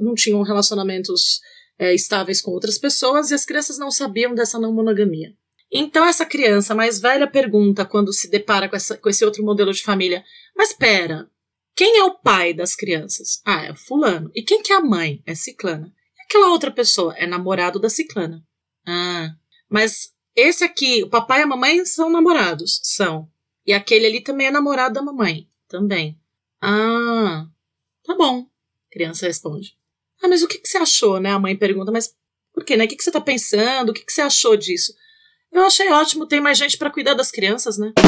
Speaker 5: não tinham relacionamentos é, estáveis com outras pessoas e as crianças não sabiam dessa não monogamia. Então essa criança mais velha pergunta quando se depara com, essa, com esse outro modelo de família: Mas espera, quem é o pai das crianças? Ah, é fulano. E quem que é a mãe? É ciclana. E aquela outra pessoa? É namorado da ciclana. Ah, mas esse aqui, o papai e a mamãe são namorados? São. E aquele ali também é namorado da mamãe? Também. Ah, tá bom. A criança responde. Ah, mas o que, que você achou, né? A mãe pergunta, mas por quê, né? O que, que você tá pensando? O que, que você achou disso? Eu achei ótimo, tem mais gente pra cuidar das crianças, né? [laughs]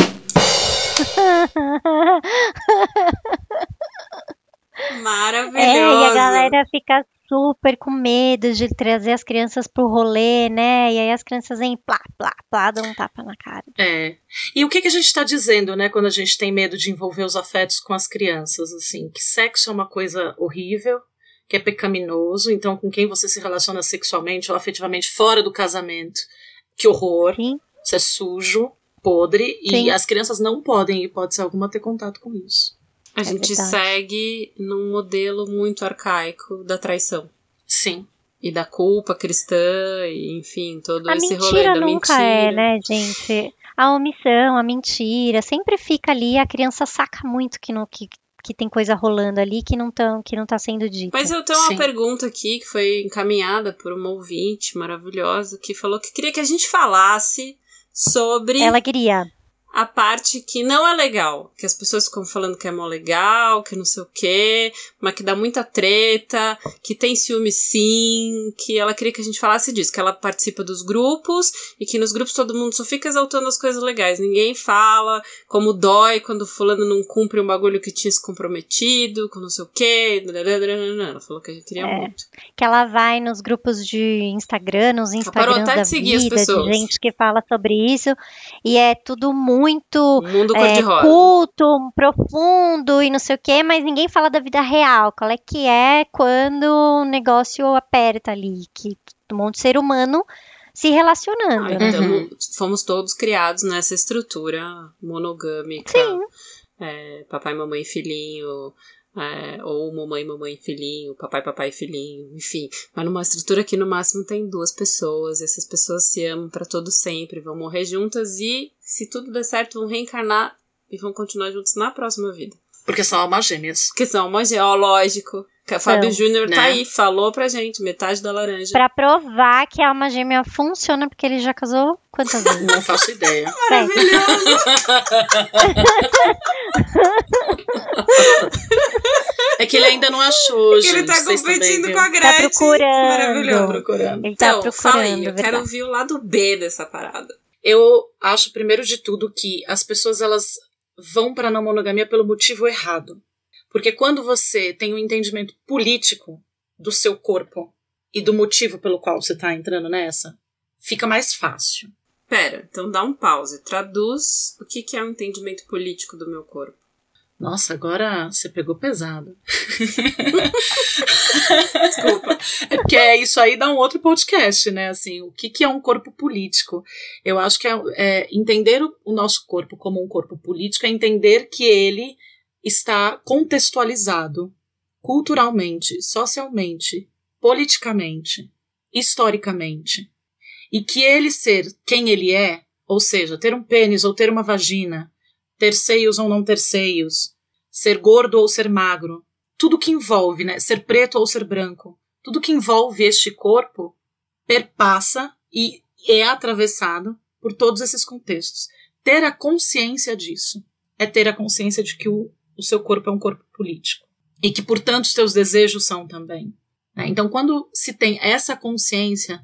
Speaker 3: Maravilhosa.
Speaker 4: É, e a galera fica super com medo de trazer as crianças pro rolê, né? E aí as crianças vêm plá, plá, plá, dão um tapa na cara.
Speaker 5: É. E o que, que a gente está dizendo, né, quando a gente tem medo de envolver os afetos com as crianças, assim, que sexo é uma coisa horrível, que é pecaminoso, então com quem você se relaciona sexualmente ou afetivamente fora do casamento, que horror,
Speaker 4: Sim.
Speaker 5: isso é sujo, podre, e
Speaker 4: Sim.
Speaker 5: as crianças não podem, em hipótese alguma, ter contato com isso.
Speaker 3: A
Speaker 4: É
Speaker 3: gente
Speaker 4: verdade.
Speaker 3: segue num modelo muito arcaico da traição.
Speaker 5: Sim.
Speaker 3: E da culpa cristã, e enfim, todo
Speaker 4: A
Speaker 3: esse
Speaker 4: mentira
Speaker 3: rolê da
Speaker 4: nunca
Speaker 3: mentira.
Speaker 4: é, né, gente? A omissão, a mentira, sempre fica ali, a criança saca muito que, não, que, que tem coisa rolando ali que não, tão, que não tá sendo dita.
Speaker 3: Mas eu tenho uma
Speaker 5: Sim.
Speaker 3: pergunta aqui que foi encaminhada por uma ouvinte maravilhosa que falou que queria que a gente falasse sobre
Speaker 4: Ela queria.
Speaker 3: A parte que não é legal, que as pessoas ficam falando que é mó legal, que não sei o quê, mas que dá muita treta, que tem ciúme sim, que ela queria que a gente falasse disso, que ela participa dos grupos e que nos grupos todo mundo só fica exaltando as coisas legais, ninguém fala como dói quando fulano não cumpre um bagulho que tinha se comprometido, com não sei o quê, ela falou que queria
Speaker 4: É.
Speaker 3: muito.
Speaker 4: Que ela vai nos grupos de Instagram, nos Instagrams
Speaker 3: de
Speaker 4: da
Speaker 3: as
Speaker 4: vida, de gente que fala sobre isso. E é tudo muito
Speaker 3: O mundo
Speaker 4: é, culto, profundo e não sei o quê, mas ninguém fala da vida real. Qual é que é quando o negócio aperta ali, que um monte de ser humano se relacionando.
Speaker 3: Ah, então,
Speaker 5: Uhum.
Speaker 3: fomos todos criados nessa estrutura monogâmica.
Speaker 4: Sim.
Speaker 3: É, papai, mamãe, filhinho. É, ou mamãe, mamãe, filhinho, papai, papai, filhinho, enfim. Mas numa estrutura que no máximo tem duas pessoas, essas pessoas se amam para todo sempre, vão morrer juntas e, se tudo der certo, vão reencarnar e vão continuar juntos na próxima vida.
Speaker 5: Porque são almas gêmeas.
Speaker 3: Porque são uma ó, lógico. Que a Fábio Júnior tá
Speaker 5: né?
Speaker 3: aí, falou pra gente, metade da laranja.
Speaker 4: Pra provar que a alma gêmea funciona, porque ele já casou quantas [laughs] vezes?
Speaker 5: Não faço ideia. [laughs] [laughs] É que ele ainda não achou, gente.
Speaker 3: Ele tá competindo com a Gretchen.
Speaker 4: Tá procurando.
Speaker 3: Maravilhoso.
Speaker 5: procurando.
Speaker 4: Ele tá
Speaker 3: Então,
Speaker 4: procurando,
Speaker 3: fala aí, eu
Speaker 4: verdade.
Speaker 3: quero ouvir o lado B dessa parada.
Speaker 5: Eu acho, primeiro de tudo, que as pessoas elas vão para a não monogamia pelo motivo errado. Porque quando você tem um entendimento político do seu corpo e do motivo pelo qual você tá entrando nessa, fica mais fácil.
Speaker 3: Pera, então dá um pause. Traduz o que, é o entendimento político do meu corpo.
Speaker 5: Nossa, agora você pegou pesado. [laughs]
Speaker 3: Desculpa.
Speaker 5: É porque é isso aí dá um outro podcast, né? Assim, o que, que é um corpo político? Eu acho que é, é entender o, o nosso corpo como um corpo político é entender que ele está contextualizado culturalmente, socialmente, politicamente, historicamente. E que ele ser quem ele é, ou seja, ter um pênis ou ter uma vagina, ter seios ou não ter seios, ser gordo ou ser magro, tudo que envolve, né, ser preto ou ser branco, tudo que envolve este corpo perpassa e é atravessado por todos esses contextos. Ter a consciência disso é ter a consciência de que o, o seu corpo é um corpo político e que, portanto, os teus desejos são também. né? Então, quando se tem essa consciência,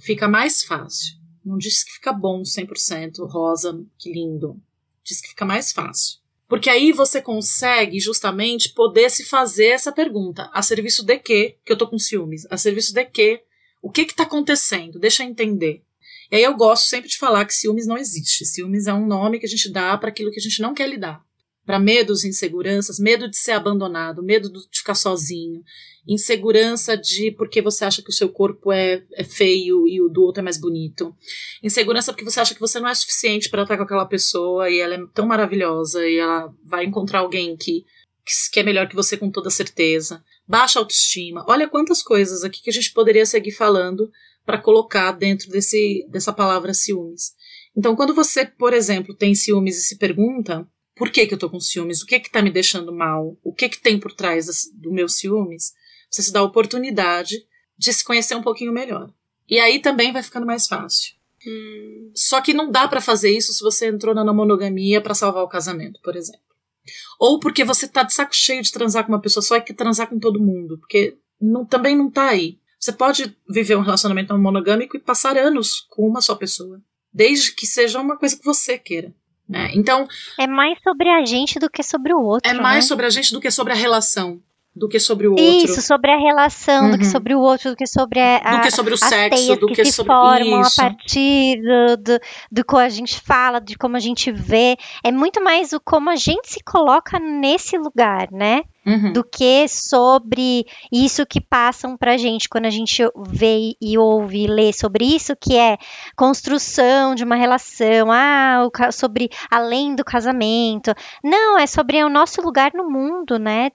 Speaker 5: fica mais fácil. Não diz que fica bom 100%, rosa, que lindo. Diz que fica mais fácil. Porque aí você consegue justamente poder se fazer essa pergunta: a serviço de quê que eu tô com ciúmes? A serviço de quê? O que que tá acontecendo? Deixa eu entender. E aí eu gosto sempre de falar que ciúmes não existe. Ciúmes é um nome que a gente dá para aquilo que a gente não quer lidar. Para medos e inseguranças, medo de ser abandonado, medo de ficar sozinho, insegurança de porque você acha que o seu corpo é, é feio e o do outro é mais bonito, insegurança porque você acha que você não é suficiente para estar com aquela pessoa e ela é tão maravilhosa e ela vai encontrar alguém que, que é melhor que você com toda certeza, baixa autoestima. Olha quantas coisas aqui que a gente poderia seguir falando para colocar dentro desse, dessa palavra ciúmes. Então, quando você, por exemplo, tem ciúmes e se pergunta por que, que eu tô com ciúmes, o que que tá me deixando mal, o que que tem por trás do meu ciúmes, você se dá a oportunidade de se conhecer um pouquinho melhor. E aí também vai ficando mais fácil. Hum. Só que não dá para fazer isso se você entrou na monogamia para salvar o casamento, por exemplo. Ou porque você tá de saco cheio de transar com uma pessoa só e quer transar com todo mundo, porque não, também não tá aí. Você pode viver um relacionamento monogâmico e passar anos com uma só pessoa, desde que seja uma coisa que você queira. Né? Então
Speaker 4: é mais sobre a gente do que sobre o outro.
Speaker 5: É mais
Speaker 4: né?
Speaker 5: sobre a gente do que sobre a relação do que sobre o outro.
Speaker 4: Isso, sobre a relação, uhum. do que uhum. sobre o outro, do que sobre a,
Speaker 5: do que sobre o sexo, do que,
Speaker 4: que se
Speaker 5: sobre
Speaker 4: formam
Speaker 5: isso.
Speaker 4: a partir do, do, do que a gente fala, de como a gente vê. É muito mais o como a gente se coloca nesse lugar, né? Uhum. Do que sobre isso que passam pra gente quando a gente vê e ouve e lê sobre isso, que é construção de uma relação, ah, sobre além do casamento. Não, é sobre o nosso lugar no mundo, né?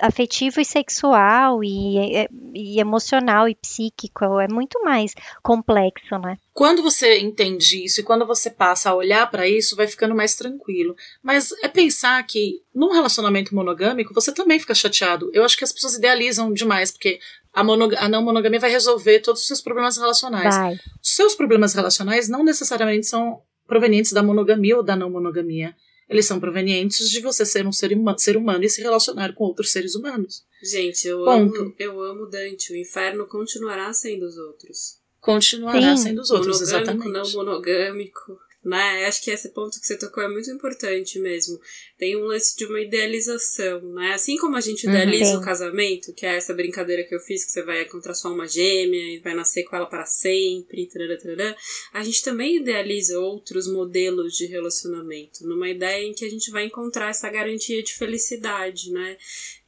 Speaker 4: Afetivo e sexual e, e, emocional e psíquico é muito mais complexo, né?
Speaker 5: Quando você entende isso e quando você passa a olhar para isso, vai ficando mais tranquilo. Mas é pensar que num relacionamento monogâmico você também fica chateado. Eu acho que as pessoas idealizam demais porque a, a não monogamia vai resolver todos os seus problemas relacionais.
Speaker 4: Vai.
Speaker 5: Seus problemas relacionais não necessariamente são provenientes da monogamia ou da não monogamia eles são provenientes de você ser um ser, ser humano e se relacionar com outros seres humanos.
Speaker 3: Gente, eu amo, eu amo Dante. O inferno continuará sendo os outros.
Speaker 5: Continuará Sim. sendo os outros,
Speaker 3: monogâmico,
Speaker 5: exatamente.
Speaker 3: Não monogâmico né? Acho que esse ponto que você tocou é muito importante mesmo. Tem um lance de uma idealização, né? Assim como a gente uhum. idealiza uhum. o casamento, que é essa brincadeira que eu fiz, que você vai encontrar sua alma gêmea e vai nascer com ela para sempre, tarará, tarará, a gente também idealiza outros modelos de relacionamento, numa ideia em que a gente vai encontrar essa garantia de felicidade, né?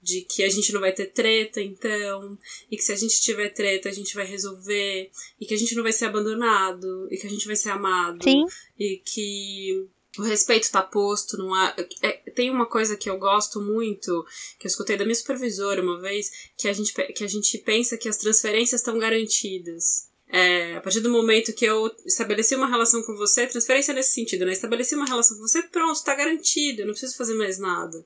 Speaker 3: De que a gente não vai ter treta, então, e que se a gente tiver treta, a gente vai resolver, e que a gente não vai ser abandonado, e que a gente vai ser amado,
Speaker 4: Sim.
Speaker 3: e que o respeito tá posto, não há. É, tem uma coisa que eu gosto muito, que eu escutei da minha supervisora uma vez, que a gente, que a gente pensa que as transferências estão garantidas. É, a partir do momento que eu estabeleci uma relação com você, transferência nesse sentido, né? Estabeleci uma relação com você, pronto, tá garantido, eu não preciso fazer mais nada,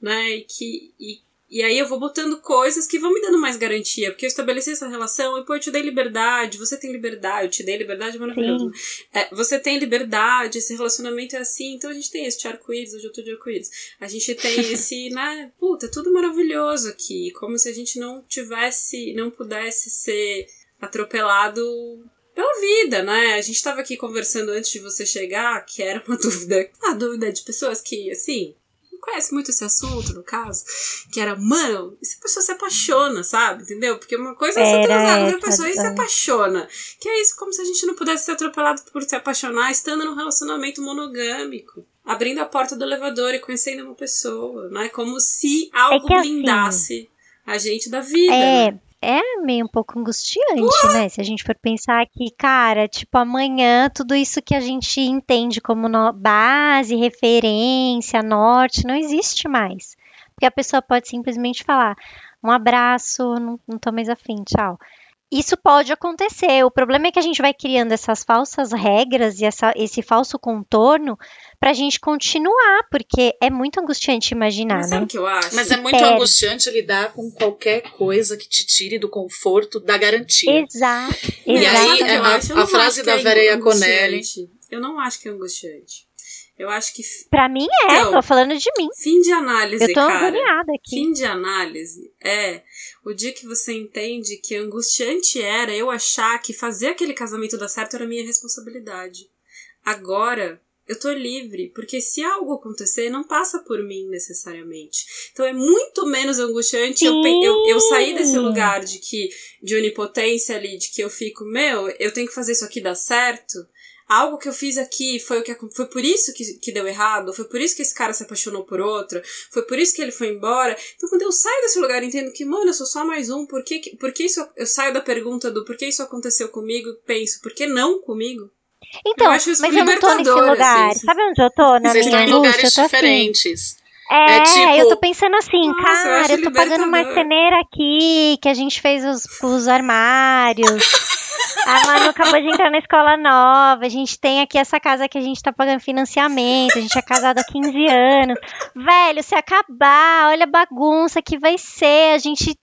Speaker 3: né? E que, e e aí eu vou botando coisas que vão me dando mais garantia, porque eu estabeleci essa relação e, pô, eu te dei liberdade, você tem liberdade, eu te dei liberdade, maravilhoso. É, você tem liberdade, esse relacionamento é assim, então a gente tem esse arco-íris, hoje eu tô de arco-íris. A gente tem [laughs] esse, né, puta, é tudo maravilhoso aqui, como se a gente não tivesse, não pudesse ser atropelado pela vida, né? A gente tava aqui conversando antes de você chegar, que era uma [laughs] dúvida, a dúvida de pessoas que, assim, conhece muito esse assunto, no caso, que era, mano, e se a pessoa se apaixona, sabe? Entendeu? Porque uma coisa é você transar com outra pessoa e se apaixona. Que é isso, como se a gente não pudesse ser atropelado por se apaixonar estando num relacionamento monogâmico. Abrindo a porta do elevador e conhecendo uma pessoa, né? Como se algo é assim, blindasse assim, a gente da vida.
Speaker 4: É,
Speaker 3: né?
Speaker 4: É meio um pouco angustiante, né? Se a gente for pensar que, cara, tipo, amanhã tudo isso que a gente entende como base, referência, norte, não existe mais. Porque a pessoa pode simplesmente falar: um abraço, não, não tô mais afim, tchau. Isso pode acontecer. O problema é que a gente vai criando essas falsas regras e essa, esse falso contorno para a gente continuar, porque é muito angustiante imaginar,
Speaker 3: Mas
Speaker 4: né?
Speaker 3: Sabe o que eu acho?
Speaker 5: Mas é muito Perde. angustiante lidar com qualquer coisa que te tire do conforto da garantia.
Speaker 4: Exato.
Speaker 5: E aí, a, a, a frase da é Vera Iaconelli.
Speaker 3: Eu não acho que é angustiante. Eu acho que.
Speaker 4: Pra mim é,
Speaker 3: Então,
Speaker 4: tô falando de mim.
Speaker 3: Fim de análise,
Speaker 4: Eu tô
Speaker 3: cara.
Speaker 4: agoniada aqui.
Speaker 3: Fim de análise é o dia que você entende que angustiante era eu achar que fazer aquele casamento dar certo era minha responsabilidade. Agora eu tô livre, porque se algo acontecer, não passa por mim necessariamente. Então é muito menos angustiante eu, eu, eu sair desse lugar de que de onipotência ali, de que eu fico, meu, eu tenho que fazer isso aqui dar certo. Algo que eu fiz aqui foi o que foi por isso que, que deu errado, foi por isso que esse cara se apaixonou por outra, foi por isso que ele foi embora. Então, quando eu saio desse lugar entendo que, mano, eu sou só mais um, por que, por que isso. Eu saio da pergunta do por que isso aconteceu comigo e penso, por que não comigo?
Speaker 4: Então,
Speaker 3: Eu acho isso
Speaker 4: mas eu não tô nesse
Speaker 3: libertador,
Speaker 4: lugar.
Speaker 3: assim.
Speaker 4: Sabe onde eu tô? Na
Speaker 5: Vocês
Speaker 4: minha
Speaker 5: estão em lugares
Speaker 4: eu tô assim.
Speaker 5: diferentes.
Speaker 4: É,
Speaker 5: É tipo-
Speaker 4: eu tô pensando assim,
Speaker 3: Nossa, eu
Speaker 4: cara,
Speaker 3: acho
Speaker 4: eu, tô pagando marceneira aqui, que a gente fez os, os armários. [laughs] A Manu acabou de entrar na escola nova. A gente tem aqui essa casa que a gente tá pagando financiamento. A gente é casado há 15 anos. Velho, se acabar, olha a bagunça que vai ser. A gente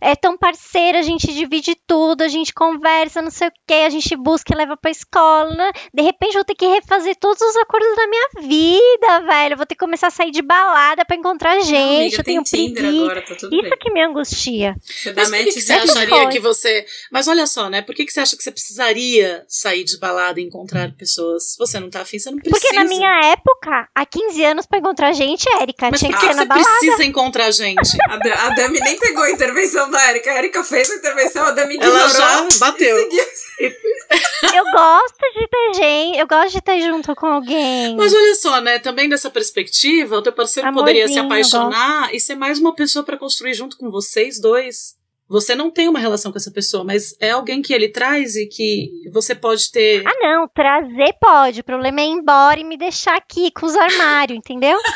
Speaker 4: é tão parceira, a gente divide tudo, a gente conversa, não sei o que, a gente busca e leva pra escola. né? De repente eu vou ter que refazer todos os acordos da minha vida, velho. Eu vou ter que começar a sair de balada pra encontrar gente.
Speaker 3: não, amiga,
Speaker 4: eu tenho
Speaker 3: Tinder
Speaker 4: preguiça.
Speaker 3: agora, tá tudo
Speaker 4: Isso
Speaker 3: bem.
Speaker 4: que me angustia.
Speaker 5: Mas por que, você acharia que você. Mas olha só, né? Por que, que você acha que você precisaria sair de balada e encontrar pessoas? Se você não tá afim, você não precisa.
Speaker 4: Porque na minha época, há 15 anos, pra encontrar gente, Érica,
Speaker 5: Mas
Speaker 4: tinha
Speaker 5: por
Speaker 4: que ser na
Speaker 5: você
Speaker 4: balada.
Speaker 5: precisa encontrar gente? [laughs]
Speaker 3: A, Da- a Dami nem pegou a intervenção da Erika. A Erika fez a intervenção, a Dami ignorou.
Speaker 5: Ela já bateu.
Speaker 4: Eu gosto de ter gente, eu gosto de estar junto com alguém.
Speaker 5: Mas olha só, né? Também dessa perspectiva, o teu parceiro poderia se
Speaker 4: Amorzinho,
Speaker 5: apaixonar e ser mais uma pessoa pra construir junto com vocês dois. Você não tem uma relação com essa pessoa, mas é alguém que ele traz e que você pode ter.
Speaker 4: Ah, não, trazer pode. O problema é ir embora e me deixar aqui com os armários, entendeu? [laughs]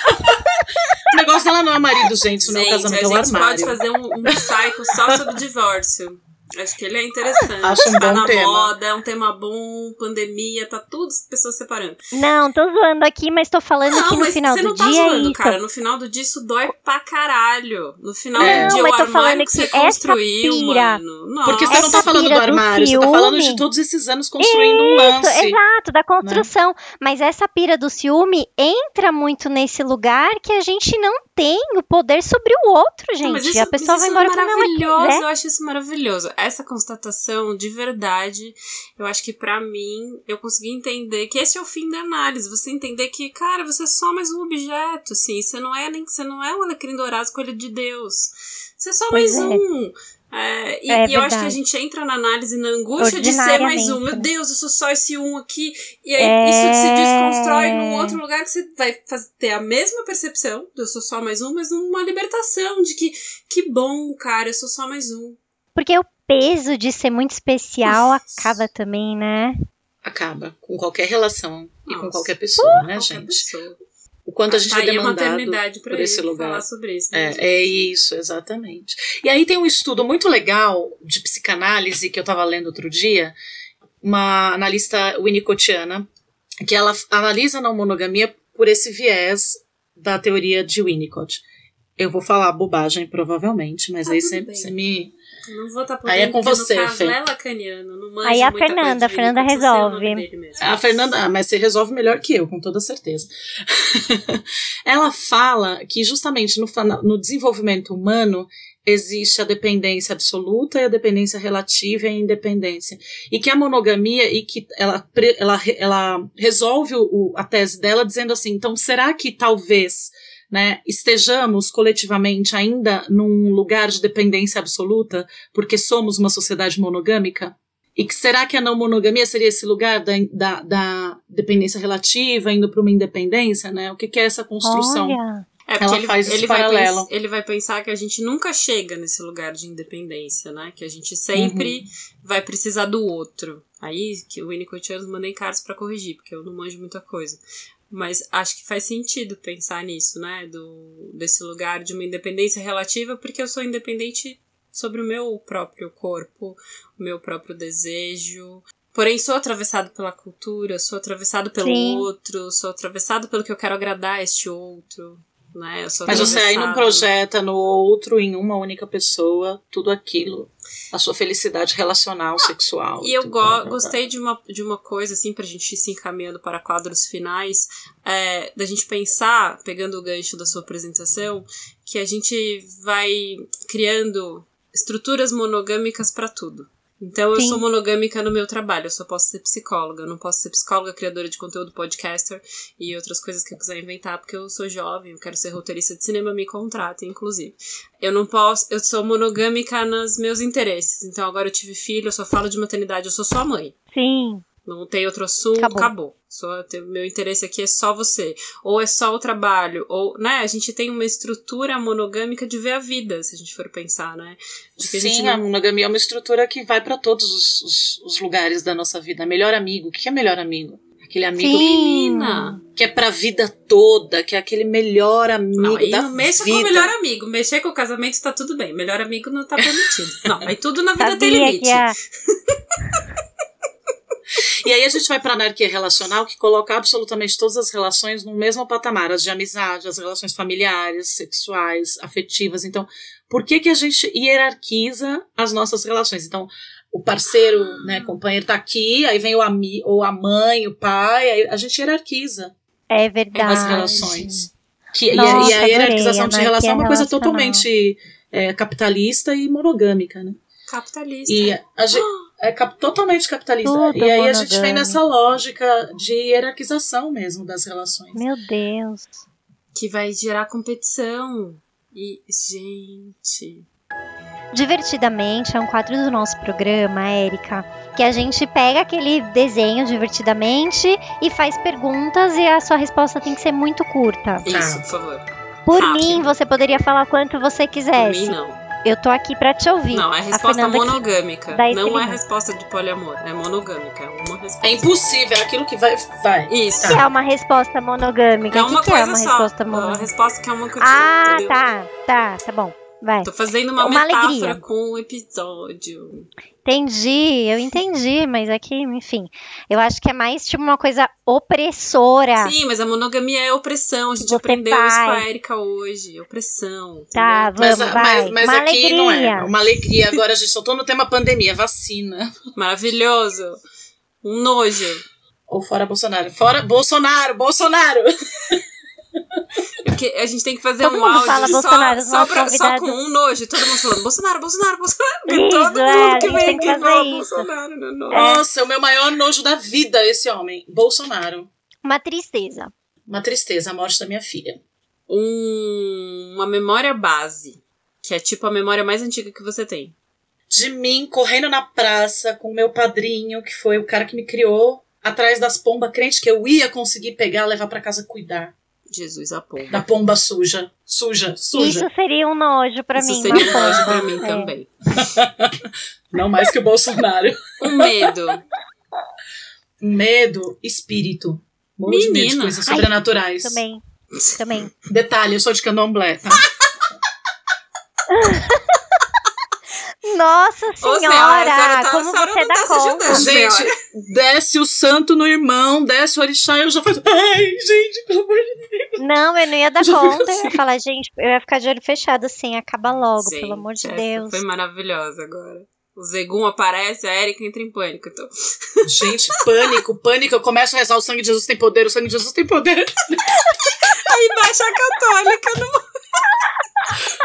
Speaker 5: O negócio dela não é marido, gente, não é um
Speaker 3: Gente,
Speaker 5: casamento, é
Speaker 3: a gente
Speaker 5: armário.
Speaker 3: pode fazer um, um psycho só sobre divórcio. Acho que ele é interessante.
Speaker 5: Acho um
Speaker 3: tá
Speaker 5: bom
Speaker 3: na
Speaker 5: tema.
Speaker 3: moda, é um tema bom, pandemia, tá tudo as pessoas separando.
Speaker 4: Não, tô zoando aqui, mas tô falando que
Speaker 3: Não,
Speaker 4: no
Speaker 3: mas
Speaker 4: final
Speaker 3: você
Speaker 4: do
Speaker 3: não tá
Speaker 4: dia é
Speaker 3: zoando, cara. No final do dia isso dói pra caralho. No final
Speaker 5: É.
Speaker 3: do dia
Speaker 4: Não,
Speaker 3: o
Speaker 4: mas tô
Speaker 3: armário que você
Speaker 4: que essa
Speaker 3: construiu,
Speaker 4: pira-
Speaker 3: mano. Nossa.
Speaker 5: Porque você não tá falando do
Speaker 4: pira do
Speaker 5: armário, você tá falando de todos esses anos construindo um
Speaker 4: Isso,
Speaker 5: lance.
Speaker 4: exato, da construção. Mas essa pira do ciúme entra muito nesse lugar que a gente não tem o poder sobre o outro, gente.
Speaker 3: Não, mas isso,
Speaker 4: a pessoa
Speaker 3: mas
Speaker 4: vai
Speaker 3: isso
Speaker 4: embora
Speaker 3: é
Speaker 4: quando ela
Speaker 3: maravilhoso,
Speaker 4: quiser.
Speaker 3: eu acho isso maravilhoso. Essa constatação, de verdade, eu acho que pra mim, eu consegui entender que esse é o fim da análise. Você entender que, cara, você é só mais um objeto, assim. Você não é nem você não é um alecrim dourado escolha de Deus. Você é só
Speaker 4: Pois
Speaker 3: mais
Speaker 4: é.
Speaker 3: um. É, e,
Speaker 4: É
Speaker 3: e eu acho que a gente entra na análise na angústia de ser mais um. Meu. Deus, eu sou só esse um aqui. E aí
Speaker 4: É.
Speaker 3: isso se desconstrói num outro lugar que você vai ter a mesma percepção de eu sou só mais um, mas numa libertação de que que bom, cara, eu sou só mais um.
Speaker 4: Porque o peso de ser muito especial
Speaker 3: Nossa.
Speaker 4: acaba também, né?
Speaker 5: Acaba com qualquer relação e com
Speaker 3: Nossa.
Speaker 5: qualquer pessoa, né,
Speaker 3: Qualquer
Speaker 5: gente?
Speaker 3: pessoa.
Speaker 5: O quanto a gente
Speaker 3: tá
Speaker 5: é
Speaker 3: a
Speaker 5: demandado por esse lugar.
Speaker 3: falar sobre isso. né?
Speaker 5: É, é isso, exatamente. E aí tem um estudo muito legal de psicanálise que eu estava lendo outro dia, uma analista winnicottiana, que ela analisa a não monogamia por esse viés da teoria de Winnicott. Eu vou falar bobagem, provavelmente, mas
Speaker 3: Tá
Speaker 5: aí você me.
Speaker 3: Não vou estar podendo,
Speaker 5: Aí é com você,
Speaker 3: no caso
Speaker 5: Fê.
Speaker 3: é lacaniano, não manja
Speaker 4: Aí a
Speaker 3: muita
Speaker 4: Fernanda, a Fernanda resolve.
Speaker 5: A Fernanda, ah, mas você resolve melhor que eu, com toda certeza. [laughs] Ela fala que justamente no, no desenvolvimento humano existe a dependência absoluta e a dependência relativa e a independência. E que a monogamia e que ela, ela, ela resolve o, a tese dela dizendo assim, então será que talvez né, estejamos coletivamente ainda num lugar de dependência absoluta porque somos uma sociedade monogâmica? E que será que a não monogamia seria esse lugar da, da, da dependência relativa, indo para uma independência, né? O que, que é essa construção?
Speaker 4: Olha.
Speaker 3: É, porque
Speaker 5: Ela
Speaker 3: ele,
Speaker 5: faz
Speaker 3: ele vai
Speaker 5: paralelo.
Speaker 3: pens- ele vai pensar que a gente nunca chega nesse lugar de independência, né? Que a gente sempre
Speaker 5: Uhum.
Speaker 3: vai precisar do outro. Aí que o Winnicottiano mandei cartas pra corrigir, porque eu não manjo muita coisa. Mas acho que faz sentido pensar nisso, né? Do, desse lugar de uma independência relativa, porque eu sou independente sobre o meu próprio corpo, o meu próprio desejo. Porém, sou atravessado pela cultura, sou atravessado pelo
Speaker 4: Sim.
Speaker 3: outro, sou atravessado pelo que eu quero agradar a este outro. Né?
Speaker 5: Mas você aí não projeta no outro, em uma única pessoa, tudo aquilo. A sua felicidade relacional, sexual.
Speaker 3: E eu go gostei de uma, de uma coisa, assim, pra gente ir se encaminhando para quadros finais, é, da gente pensar, pegando o gancho da sua apresentação, que a gente vai criando estruturas monogâmicas para tudo. Então, eu
Speaker 4: Sim.
Speaker 3: sou monogâmica no meu trabalho, eu só posso ser psicóloga. Eu não posso ser psicóloga, criadora de conteúdo, podcaster e outras coisas que eu quiser inventar, porque eu sou jovem, eu quero ser roteirista de cinema, me contratem, inclusive. Eu não posso, eu sou monogâmica nos meus interesses. Então, agora eu tive filho, eu só falo de maternidade, eu sou só mãe.
Speaker 4: Sim.
Speaker 3: Não tem outro assunto,
Speaker 4: Acabou.
Speaker 3: acabou. Só, meu interesse aqui é só você. Ou é só o trabalho, ou, né? A gente tem uma estrutura monogâmica de ver a vida, se a gente for pensar, né? Que a gente
Speaker 5: Sim,
Speaker 3: não-
Speaker 5: a monogamia é uma estrutura que vai para todos os, os- os lugares da nossa vida. Melhor amigo. O que é melhor amigo? Aquele amigo que,
Speaker 4: Sim.
Speaker 3: Menina!
Speaker 5: que é pra vida toda, que é aquele melhor amigo
Speaker 3: Não, aí
Speaker 5: da
Speaker 3: não mexa
Speaker 5: vida.
Speaker 3: com o melhor amigo. Mexer com o casamento tá tudo bem. Melhor amigo não tá permitido. não, aí tudo na [laughs] vida tem
Speaker 4: Sabia
Speaker 3: limite. [laughs]
Speaker 4: a... [laughs]
Speaker 5: E aí a gente vai pra anarquia relacional, que coloca absolutamente todas as relações no mesmo patamar, as de amizade, as relações familiares, sexuais, afetivas. Então, por que que a gente hierarquiza as nossas relações? Então, o parceiro, né, companheiro tá aqui, aí vem o amigo, ou a mãe, o pai, aí a gente hierarquiza
Speaker 4: É verdade.
Speaker 5: as relações. Que, e a-
Speaker 4: Nossa,
Speaker 5: e, a hierarquização
Speaker 4: adorei,
Speaker 5: de relação é uma coisa totalmente é, capitalista e monogâmica, né?
Speaker 3: Capitalista.
Speaker 5: E a gente, é cap- totalmente capitalista.
Speaker 4: Tudo
Speaker 5: e aí a gente vem nessa lógica de hierarquização mesmo das relações.
Speaker 4: Meu Deus.
Speaker 3: Que vai gerar competição. E, gente.
Speaker 4: Divertidamente é um quadro do nosso programa, Érica, que a gente pega aquele desenho divertidamente e faz perguntas e a sua resposta tem que ser muito curta.
Speaker 3: Isso, por favor.
Speaker 4: Por
Speaker 3: Rápido.
Speaker 4: mim, você poderia falar quanto você
Speaker 3: Por
Speaker 4: quisesse.
Speaker 3: mim, não.
Speaker 4: Eu tô aqui pra te ouvir.
Speaker 3: Não, é resposta
Speaker 4: que
Speaker 3: monogâmica. Não é resposta de poliamor. É monogâmica. É uma resposta.
Speaker 5: É impossível, é aquilo que vai. vai.
Speaker 3: Isso.
Speaker 4: que é uma resposta monogâmica?
Speaker 3: É
Speaker 4: que
Speaker 3: uma
Speaker 4: que
Speaker 3: coisa
Speaker 4: é uma
Speaker 3: só.
Speaker 4: resposta monogâmica?
Speaker 3: resposta que é uma coisa
Speaker 4: Ah,
Speaker 3: entendeu?
Speaker 4: tá, tá, tá bom. Vai.
Speaker 3: Tô fazendo uma,
Speaker 4: Uma
Speaker 3: metáfora
Speaker 4: alegria.
Speaker 3: com o episódio.
Speaker 4: Entendi, eu entendi, mas aqui, enfim. Eu acho que é mais tipo uma coisa opressora.
Speaker 3: Sim, mas a monogamia é opressão. A gente
Speaker 4: Você
Speaker 3: aprendeu isso com a. Erika hoje. Opressão.
Speaker 4: Tá,
Speaker 3: entendeu?
Speaker 5: Mas,
Speaker 4: vamos,
Speaker 5: mas,
Speaker 4: vai.
Speaker 5: mas
Speaker 4: uma
Speaker 5: aqui
Speaker 4: alegria.
Speaker 5: não é. Uma alegria. Agora a gente só tô no tema pandemia, vacina.
Speaker 3: Maravilhoso. Um nojo.
Speaker 5: Ou fora Bolsonaro. Fora Bolsonaro, Bolsonaro! [laughs]
Speaker 3: Porque a gente tem que fazer
Speaker 4: Todo
Speaker 3: um áudio
Speaker 4: fala
Speaker 3: só,
Speaker 4: Bolsonaro,
Speaker 3: só, pra- só com um nojo. Todo mundo falando Bolsonaro, Bolsonaro, Bolsonaro.
Speaker 4: Isso,
Speaker 3: todo
Speaker 4: é,
Speaker 3: mundo que vem aqui fala
Speaker 4: isso.
Speaker 3: Bolsonaro, né? Não.
Speaker 5: Nossa, é o meu maior nojo da vida, esse homem. Bolsonaro.
Speaker 4: Uma tristeza.
Speaker 5: Uma tristeza, a morte da minha filha.
Speaker 3: Um- uma memória base. Que é tipo a memória mais antiga que você tem.
Speaker 5: De mim correndo na praça com o meu padrinho, que foi o cara que me criou, atrás das pombas, crente que eu ia conseguir pegar, levar pra casa cuidar.
Speaker 3: Jesus, a pomba.
Speaker 5: Da pomba suja. Suja, suja.
Speaker 4: Isso seria um nojo pra
Speaker 3: Isso
Speaker 4: mim.
Speaker 3: seria
Speaker 4: uma
Speaker 3: um nojo
Speaker 4: pomba.
Speaker 3: pra mim
Speaker 4: É.
Speaker 3: também. [laughs]
Speaker 5: Não mais que o Bolsonaro. [laughs]
Speaker 3: Um medo.
Speaker 5: Medo, espírito. Morro de medo de coisas
Speaker 4: Ai,
Speaker 5: sobrenaturais.
Speaker 4: Também, também.
Speaker 5: Detalhe, eu sou de candomblé, tá? [laughs]
Speaker 4: Nossa
Speaker 3: senhora,
Speaker 4: senhora,
Speaker 3: tá-
Speaker 4: como você dá
Speaker 3: tá
Speaker 4: conta?
Speaker 5: Gente, desce o santo no irmão, desce o orixá e eu já faço. Ai, gente, pelo amor de Deus.
Speaker 4: Não, eu não ia dar conta. Eu
Speaker 5: assim.
Speaker 4: ia falar, gente, eu ia ficar de olho fechado assim, acaba logo,
Speaker 3: Gente,
Speaker 4: pelo amor de Deus.
Speaker 3: Foi maravilhosa agora. O Zegum aparece, a Erika entra em pânico. Então. [laughs]
Speaker 5: Gente, pânico, pânico. Eu começo a rezar: o sangue de Jesus tem poder, o sangue de Jesus tem poder.
Speaker 3: Aí [laughs] baixa a católica no.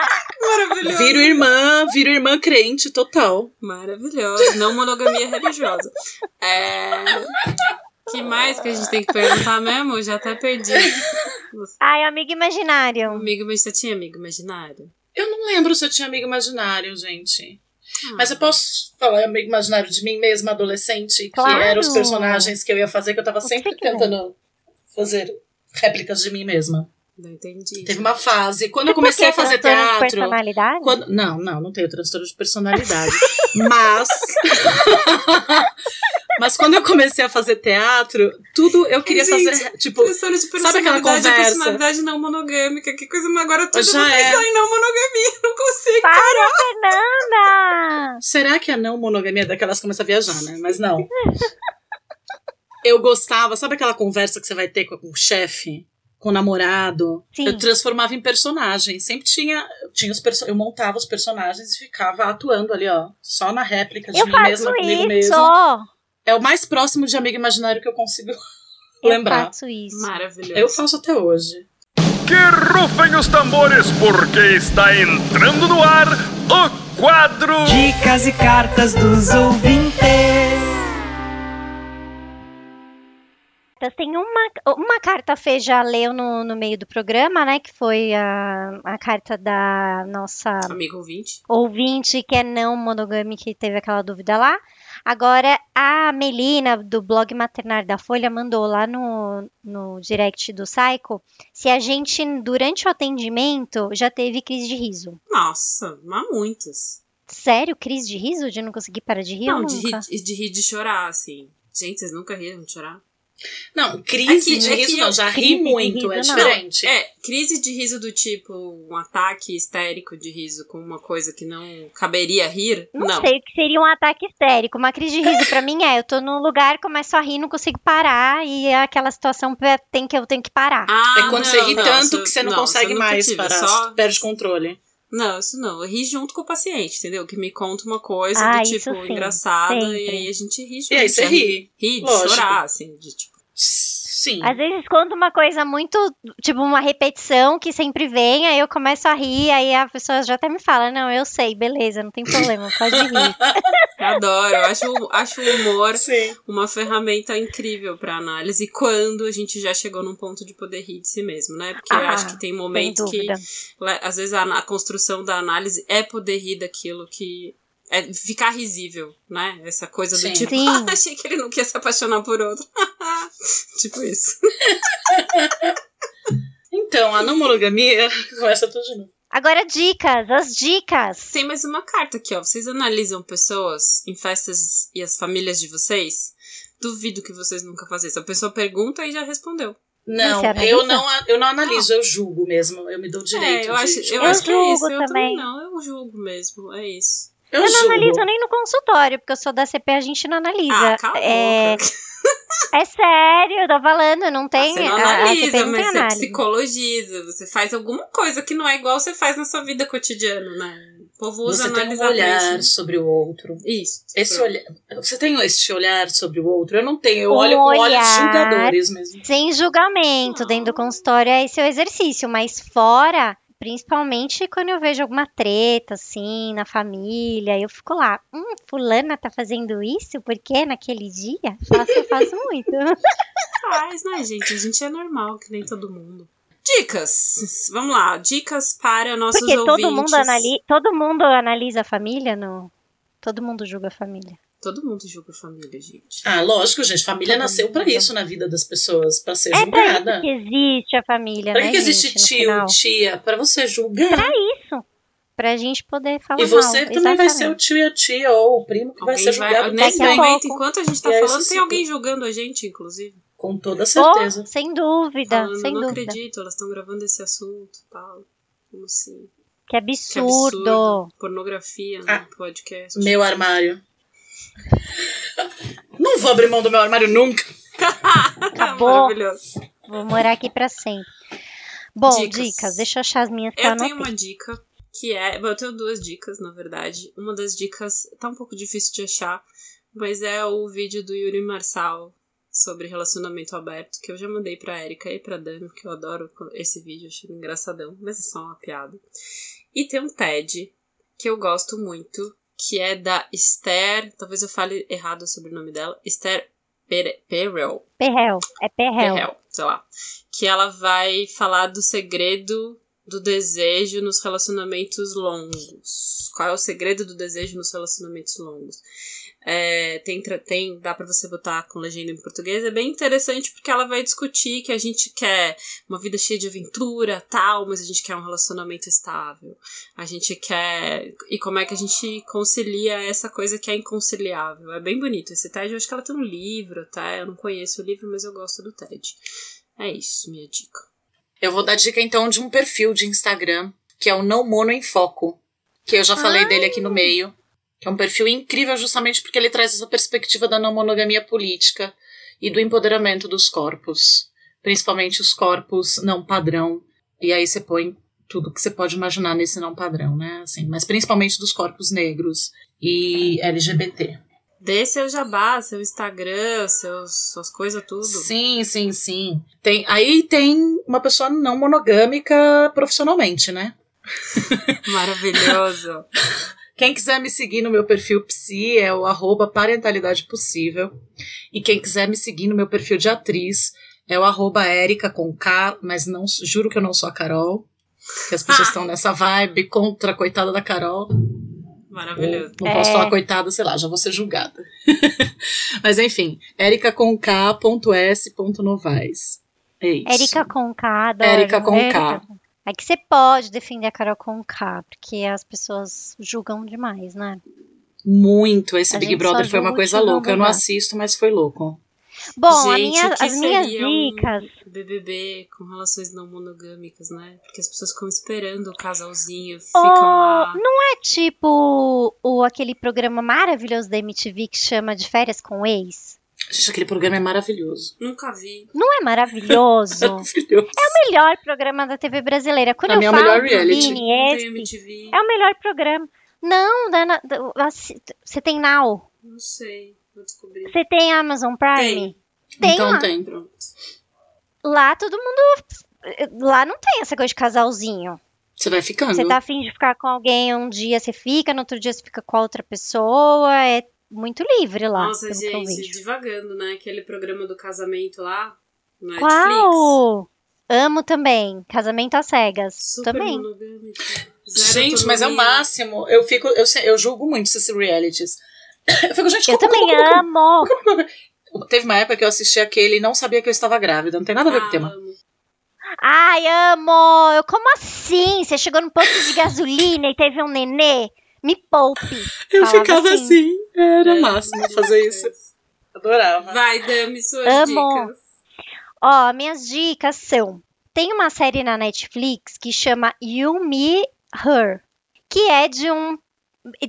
Speaker 3: [laughs] Maravilhoso.
Speaker 5: Viro irmã, viro irmã crente total.
Speaker 3: Maravilhoso. Não monogamia religiosa. É. que mais que a gente tem que perguntar mesmo? Eu Já até perdi.
Speaker 4: Ai, amigo imaginário.
Speaker 3: Amigo, mas você tinha amigo imaginário?
Speaker 5: Eu não lembro se eu tinha amigo imaginário, gente.
Speaker 3: Ah,
Speaker 5: Mas eu posso falar amigo imaginário de mim mesma, adolescente,
Speaker 4: Claro.
Speaker 5: que eram os personagens que eu ia fazer, que eu tava sempre
Speaker 4: quiser.
Speaker 5: tentando fazer réplicas de mim mesma.
Speaker 3: Não entendi.
Speaker 5: Teve uma fase. Quando eu comecei a fazer
Speaker 4: transtorno de
Speaker 5: teatro.
Speaker 4: personalidade?
Speaker 5: Quando, não, não, não tenho transtorno de personalidade. [laughs] mas. [laughs] mas quando eu comecei a fazer teatro, tudo eu queria
Speaker 3: Gente,
Speaker 5: fazer. Tipo,
Speaker 3: Transtorno de
Speaker 5: Sabe aquela
Speaker 3: personalidade,
Speaker 5: conversa?
Speaker 3: personalidade não monogâmica. Que coisa, mas agora tudo
Speaker 5: Já é.
Speaker 3: em não monogamia. Não consigo.
Speaker 4: Para, Fernanda!
Speaker 5: será que a não monogamia é daquelas que começa a viajar, né? Mas não. Eu gostava, sabe aquela conversa que você vai ter com o chefe? Com o namorado.
Speaker 4: Sim.
Speaker 5: Eu transformava em personagem. Sempre tinha, tinha os perso eu montava os personagens e ficava atuando ali, ó, só na réplica de
Speaker 4: Eu
Speaker 5: mim
Speaker 4: faço
Speaker 5: mesma comigo mesma. É o mais próximo de amigo imaginário que eu consigo [laughs]
Speaker 4: Eu
Speaker 5: lembrar.
Speaker 4: faço isso.
Speaker 3: Maravilhoso.
Speaker 5: Eu faço até hoje.
Speaker 1: Que rufem os tambores, porque está entrando no ar o quadro
Speaker 6: Dicas e cartas dos ouvintes.
Speaker 4: Tem uma, uma carta a Fê já leu no, no meio do programa, né? Que foi a, a carta da nossa
Speaker 3: Amigo ouvinte.
Speaker 4: ouvinte que é não monogâmica que teve aquela dúvida lá. Agora, a Melina, do blog Maternário da Folha, mandou lá no, no direct do Psycho se a gente, durante o atendimento, já teve crise de riso.
Speaker 3: Nossa, mas muitas.
Speaker 4: Sério, crise de riso? De não conseguir parar de rir?
Speaker 3: Não, de rir, de rir de chorar, assim. Gente, vocês nunca riram de chorar?
Speaker 5: Não, crise
Speaker 3: Aqui-
Speaker 5: de
Speaker 3: aqui
Speaker 5: riso
Speaker 3: eu-
Speaker 5: não, já ri muito, é
Speaker 4: riso, não.
Speaker 5: diferente.
Speaker 3: É, crise de riso do tipo um ataque histérico de riso com uma coisa que não caberia rir?
Speaker 4: Não,
Speaker 3: Não.
Speaker 4: sei o que seria um ataque histérico. Uma crise de riso pra mim é, eu tô num lugar, começo a rir, não consigo parar e é aquela situação tem que eu tenho que parar.
Speaker 3: Ah,
Speaker 5: É quando você
Speaker 3: não,
Speaker 5: ri
Speaker 3: não,
Speaker 5: tanto que você não, consegue
Speaker 3: nunca
Speaker 5: mais
Speaker 3: tive,
Speaker 5: parar,
Speaker 3: Só...
Speaker 5: perde controle.
Speaker 3: Não, isso não. Eu ri junto com o paciente, entendeu? Que me conta uma coisa
Speaker 4: Ah,
Speaker 3: do tipo engraçada
Speaker 4: sempre.
Speaker 3: e aí a gente ri junto.
Speaker 5: E aí você
Speaker 3: já
Speaker 5: ri.
Speaker 3: Ri de
Speaker 5: Lógico.
Speaker 3: chorar, assim, de tipo.
Speaker 5: Sim.
Speaker 4: Às vezes conta uma coisa muito, tipo, uma repetição que sempre vem, aí eu começo a rir, aí a pessoa já até me fala, não, eu sei, beleza, não tem problema, pode rir.
Speaker 3: Eu [laughs] adoro, eu acho, acho o humor
Speaker 5: Sim.
Speaker 3: uma ferramenta incrível pra análise quando a gente já chegou num ponto de poder rir de si mesmo, né? Porque eu
Speaker 4: Ah,
Speaker 3: acho que tem momentos que, às vezes, a, a construção da análise é poder rir daquilo que. É ficar risível, né? Essa coisa
Speaker 5: Sim.
Speaker 3: do tipo,
Speaker 4: Sim. [laughs]
Speaker 3: ah, achei que ele não quer se apaixonar por outro. [laughs] [laughs] tipo isso.
Speaker 5: Então, a não monogamia [laughs] começa tudo de novo.
Speaker 4: Agora, dicas, as dicas.
Speaker 3: Tem mais uma carta aqui, ó. Vocês analisam pessoas em festas e as famílias de vocês? Duvido que vocês nunca fazem isso. A pessoa pergunta e já respondeu.
Speaker 5: Não,
Speaker 4: analisa?
Speaker 5: eu não, eu não analiso, eu julgo mesmo. Eu me dou o direito
Speaker 3: é, eu
Speaker 5: de
Speaker 3: acho, eu
Speaker 5: julgar.
Speaker 3: acho que é isso.
Speaker 4: julgo
Speaker 3: Eu
Speaker 4: também.
Speaker 3: também não, eu julgo mesmo. É isso.
Speaker 5: Eu,
Speaker 4: Eu não
Speaker 5: julgo.
Speaker 4: analiso nem no consultório, porque eu sou da CP, a gente não analisa.
Speaker 3: Ah, cala a
Speaker 4: é,
Speaker 3: boca.
Speaker 4: É sério, eu tô falando, não tem.
Speaker 3: Você não
Speaker 4: a- a
Speaker 3: analisa,
Speaker 4: CP não
Speaker 3: mas você
Speaker 4: análise.
Speaker 3: psicologiza. Você faz alguma coisa que não é igual você faz na sua vida cotidiana, né? O povo usa
Speaker 5: Você tem um
Speaker 3: analisar
Speaker 5: olhar sobre o outro.
Speaker 3: Isso.
Speaker 5: Esse olhar, você tem esse olhar sobre o outro? Eu não tenho, eu
Speaker 4: Um
Speaker 5: olho com olhos julgadores mesmo.
Speaker 4: Sem julgamento, dentro do consultório é esse o exercício, mas fora, principalmente quando eu vejo alguma treta, assim, na família, eu fico lá, hum, fulana tá fazendo isso? Por quê naquele dia? Faço, eu faço muito. [laughs]
Speaker 3: Faz, né, gente? A gente é normal, que nem todo mundo. Dicas. Vamos lá. Dicas para nossos
Speaker 4: Porque
Speaker 3: ouvintes.
Speaker 4: todo mundo, anali todo mundo analisa a família, no... todo mundo julga a família.
Speaker 3: Todo mundo julga a família, gente.
Speaker 5: Ah, lógico, gente. Família
Speaker 4: Todo
Speaker 5: nasceu pra
Speaker 4: mundo.
Speaker 5: isso na vida das pessoas, pra ser
Speaker 4: É pra
Speaker 5: julgada.
Speaker 4: isso que existe a família,
Speaker 5: Pra
Speaker 4: né,
Speaker 5: que, que existe
Speaker 4: gente, no
Speaker 5: tio,
Speaker 4: final.
Speaker 5: tia? Pra você julgar.
Speaker 4: Isso, pra gente poder falar
Speaker 5: E você
Speaker 4: mal,
Speaker 5: também vai ser o
Speaker 4: exatamente.
Speaker 5: tio e a tia, ou o primo que vai ser julgado
Speaker 3: nesse
Speaker 4: Daqui a
Speaker 3: momento,
Speaker 4: pouco.
Speaker 3: enquanto a gente tá
Speaker 5: aí
Speaker 3: falando, tem alguém julgando a gente, inclusive.
Speaker 5: Com toda certeza.
Speaker 4: Oh, sem dúvida,
Speaker 3: Falando,
Speaker 4: sem
Speaker 3: não
Speaker 4: dúvida.
Speaker 3: acredito, elas estão gravando esse assunto e tal. Como assim?
Speaker 4: Que
Speaker 3: Que
Speaker 4: absurdo.
Speaker 3: absurdo. Pornografia no
Speaker 5: Ah.
Speaker 3: podcast.
Speaker 5: Meu armário. Não vou abrir mão do meu armário nunca. [laughs]
Speaker 4: Acabou.
Speaker 3: Maravilhoso.
Speaker 4: Vou morar aqui pra sempre. Bom,
Speaker 3: Dicas.
Speaker 4: dicas. Deixa eu achar as minhas que eu
Speaker 3: tenho uma dica que é. bom, Eu tenho duas dicas, na verdade. Uma das dicas tá um pouco difícil de achar, mas é o vídeo do Yuri Marçal sobre relacionamento aberto, que eu já mandei pra Erika e pra Dani, porque eu adoro esse vídeo, acho ele engraçadão, mas é só uma piada. E tem um TED que eu gosto muito, que é da Esther, talvez eu fale errado o sobrenome dela, Esther Pere- Perel.
Speaker 4: Perrel. É perrel.
Speaker 3: Perrel, sei lá. Que ela vai falar do segredo do desejo nos relacionamentos longos. Qual é o segredo do desejo nos relacionamentos longos? É, tem, tem, dá pra você botar com legenda em português. É bem interessante porque ela vai discutir que a gente quer uma vida cheia de aventura, tal, mas a gente quer um relacionamento estável. A gente quer. E como é que a gente concilia essa coisa que é inconciliável? É bem bonito. Esse TED, eu acho que ela tem um livro, tá? Eu não conheço o livro, mas eu gosto do TED. É isso, minha dica.
Speaker 5: Eu vou dar dica então de um perfil de Instagram, que é o Não Mono em Foco, que eu já falei dele aqui no meio. Que é um perfil incrível justamente porque ele traz essa perspectiva da não monogamia política e do empoderamento dos corpos. principalmente os corpos não padrão. E aí você põe tudo que você pode imaginar nesse não padrão, né? Assim, mas principalmente dos corpos negros e LGBT.
Speaker 3: Dê seu jabá, seu Instagram, seus, suas coisas tudo.
Speaker 5: Sim, sim, sim. Tem, aí tem uma pessoa não monogâmica profissionalmente, né? [laughs]
Speaker 3: Maravilhoso.
Speaker 5: Quem quiser me seguir no meu perfil psi é o arroba parentalidade possível. E quem quiser me seguir no meu perfil de atriz é o arroba Erika com K, mas não juro que eu não sou a Carol. Que as pessoas [laughs] estão nessa vibe contra a coitada da Carol.
Speaker 3: Maravilhoso.
Speaker 5: Não posso
Speaker 4: É.
Speaker 5: falar coitada, sei lá, já vou ser julgada. [laughs] mas enfim, Erika com K ponto S ponto Novaes. É isso.
Speaker 4: Érica com K, adoro.
Speaker 5: Érica com. K.
Speaker 4: É que você pode defender a Carol com K, porque as pessoas julgam demais, né?
Speaker 5: Muito. Esse
Speaker 4: A
Speaker 5: Big Brother foi uma coisa louca. Eu não assisto, mas foi louco.
Speaker 4: Bom, a
Speaker 3: Gente,
Speaker 4: minha-
Speaker 3: o que
Speaker 4: as minhas
Speaker 3: seria um
Speaker 4: dicas.
Speaker 3: BBB com relações não monogâmicas, né? Porque as pessoas ficam esperando o casalzinho, ficam
Speaker 4: Oh,
Speaker 3: lá.
Speaker 4: não é tipo o, aquele programa maravilhoso da MTV que chama de férias com o ex?
Speaker 5: Gente, aquele programa é maravilhoso.
Speaker 3: Nunca vi.
Speaker 4: Não é maravilhoso? [laughs]
Speaker 5: Maravilhoso.
Speaker 4: o melhor programa da TV brasileira. Quando
Speaker 5: Pra
Speaker 4: eu
Speaker 5: mim é o melhor reality.
Speaker 4: Vini,
Speaker 3: Não tem
Speaker 4: esse
Speaker 3: MTV.
Speaker 4: é o melhor programa. Não, você tem Now?
Speaker 3: Não sei. Vou descobrir.
Speaker 4: Você tem Amazon Prime? Tem
Speaker 5: então
Speaker 4: lá.
Speaker 5: tem.
Speaker 3: Pronto.
Speaker 4: Lá todo mundo. Lá não tem essa coisa de casalzinho.
Speaker 5: Você vai ficando.
Speaker 4: Você tá afim de ficar com alguém um dia, você fica, no outro dia você fica com a outra pessoa. É muito livre lá.
Speaker 3: Nossa, gente,
Speaker 4: vejo.
Speaker 3: divagando, né? Aquele programa do casamento lá. No Netflix.
Speaker 4: Qual? Amo também. Casamento às cegas.
Speaker 3: Super
Speaker 4: também.
Speaker 3: monogâmico. Zero
Speaker 5: Gente, mas é o máximo. Eu fico, eu, eu julgo muito esses realities. [coughs] Eu fico, gente,
Speaker 4: Eu
Speaker 5: como-
Speaker 4: também
Speaker 5: como- como-
Speaker 4: amo.
Speaker 5: como- como- como- Teve uma época que eu assisti aquele e não sabia que eu estava grávida. Não tem nada a ver com o tema.
Speaker 3: amo.
Speaker 4: Ai, amo. Eu, como assim? Você chegou no posto de gasolina e teve um nenê? Me poupe.
Speaker 5: Eu ficava
Speaker 4: assim.
Speaker 5: assim. Era
Speaker 3: É,
Speaker 5: máximo fazer isso. Adorava.
Speaker 3: Vai, Dami, suas
Speaker 4: Amo.
Speaker 3: dicas.
Speaker 4: Ó, minhas dicas são: tem uma série na Netflix que chama You Me Her, que é de um.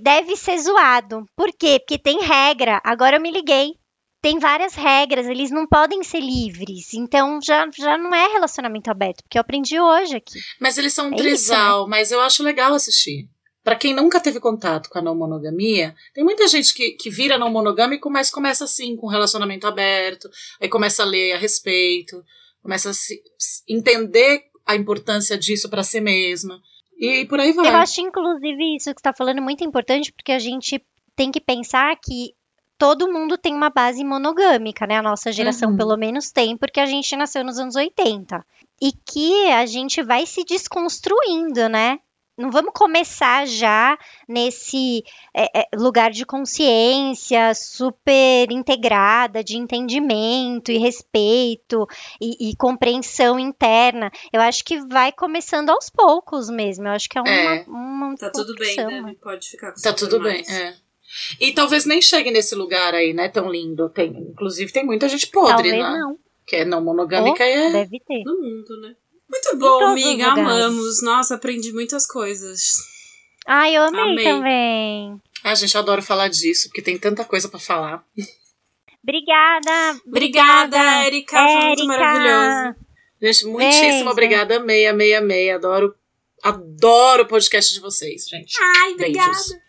Speaker 4: Deve ser zoado. Por quê? Porque tem regra. Agora eu me liguei. Tem várias regras, eles não podem ser livres. Então já, já não é relacionamento aberto, porque eu aprendi hoje aqui.
Speaker 5: Mas eles são um
Speaker 4: É isso,
Speaker 5: trisal, mas eu acho legal assistir. Pra quem nunca teve contato com a não monogamia, tem muita gente que, que vira não monogâmico, mas começa assim, com relacionamento aberto, aí começa a ler a respeito, começa a se, entender a importância disso pra si mesma. E por aí vai.
Speaker 4: Eu acho, inclusive, isso que você está falando muito importante, porque a gente tem que pensar que todo mundo tem uma base monogâmica, né? A nossa geração,
Speaker 5: Uhum.
Speaker 4: pelo menos, tem, porque a gente nasceu nos anos 80. E que a gente vai se desconstruindo, né? Não vamos começar já nesse é, é, lugar de consciência super integrada, de entendimento e respeito e, e compreensão interna. Eu acho que vai começando aos poucos mesmo. Eu acho que é uma.
Speaker 5: É.
Speaker 4: uma
Speaker 3: Tá tudo bem, Dami. Pode ficar com
Speaker 5: Tá tudo bem,
Speaker 3: armários.
Speaker 5: é. E talvez nem chegue nesse lugar aí, né, tão lindo. Tem, inclusive tem muita gente podre,
Speaker 4: Talvez
Speaker 5: né?
Speaker 4: não.
Speaker 5: Que é não monogâmica e é.
Speaker 4: Deve ter.
Speaker 3: No mundo, né? Muito bom, amiga.
Speaker 4: lugares.
Speaker 3: Amamos. Nossa, aprendi muitas coisas.
Speaker 4: Ai, eu amei,
Speaker 3: Amei.
Speaker 4: também.
Speaker 5: Ah, gente, eu adoro falar disso, porque tem tanta coisa pra falar.
Speaker 4: Obrigada.
Speaker 3: Obrigada, Erika. Foi muito maravilhoso.
Speaker 5: Gente, muitíssimo
Speaker 4: Beijo.
Speaker 5: obrigada. Amei, amei, amei. Adoro, adoro o podcast de vocês, gente.
Speaker 3: Ai, obrigada.
Speaker 5: Beijos.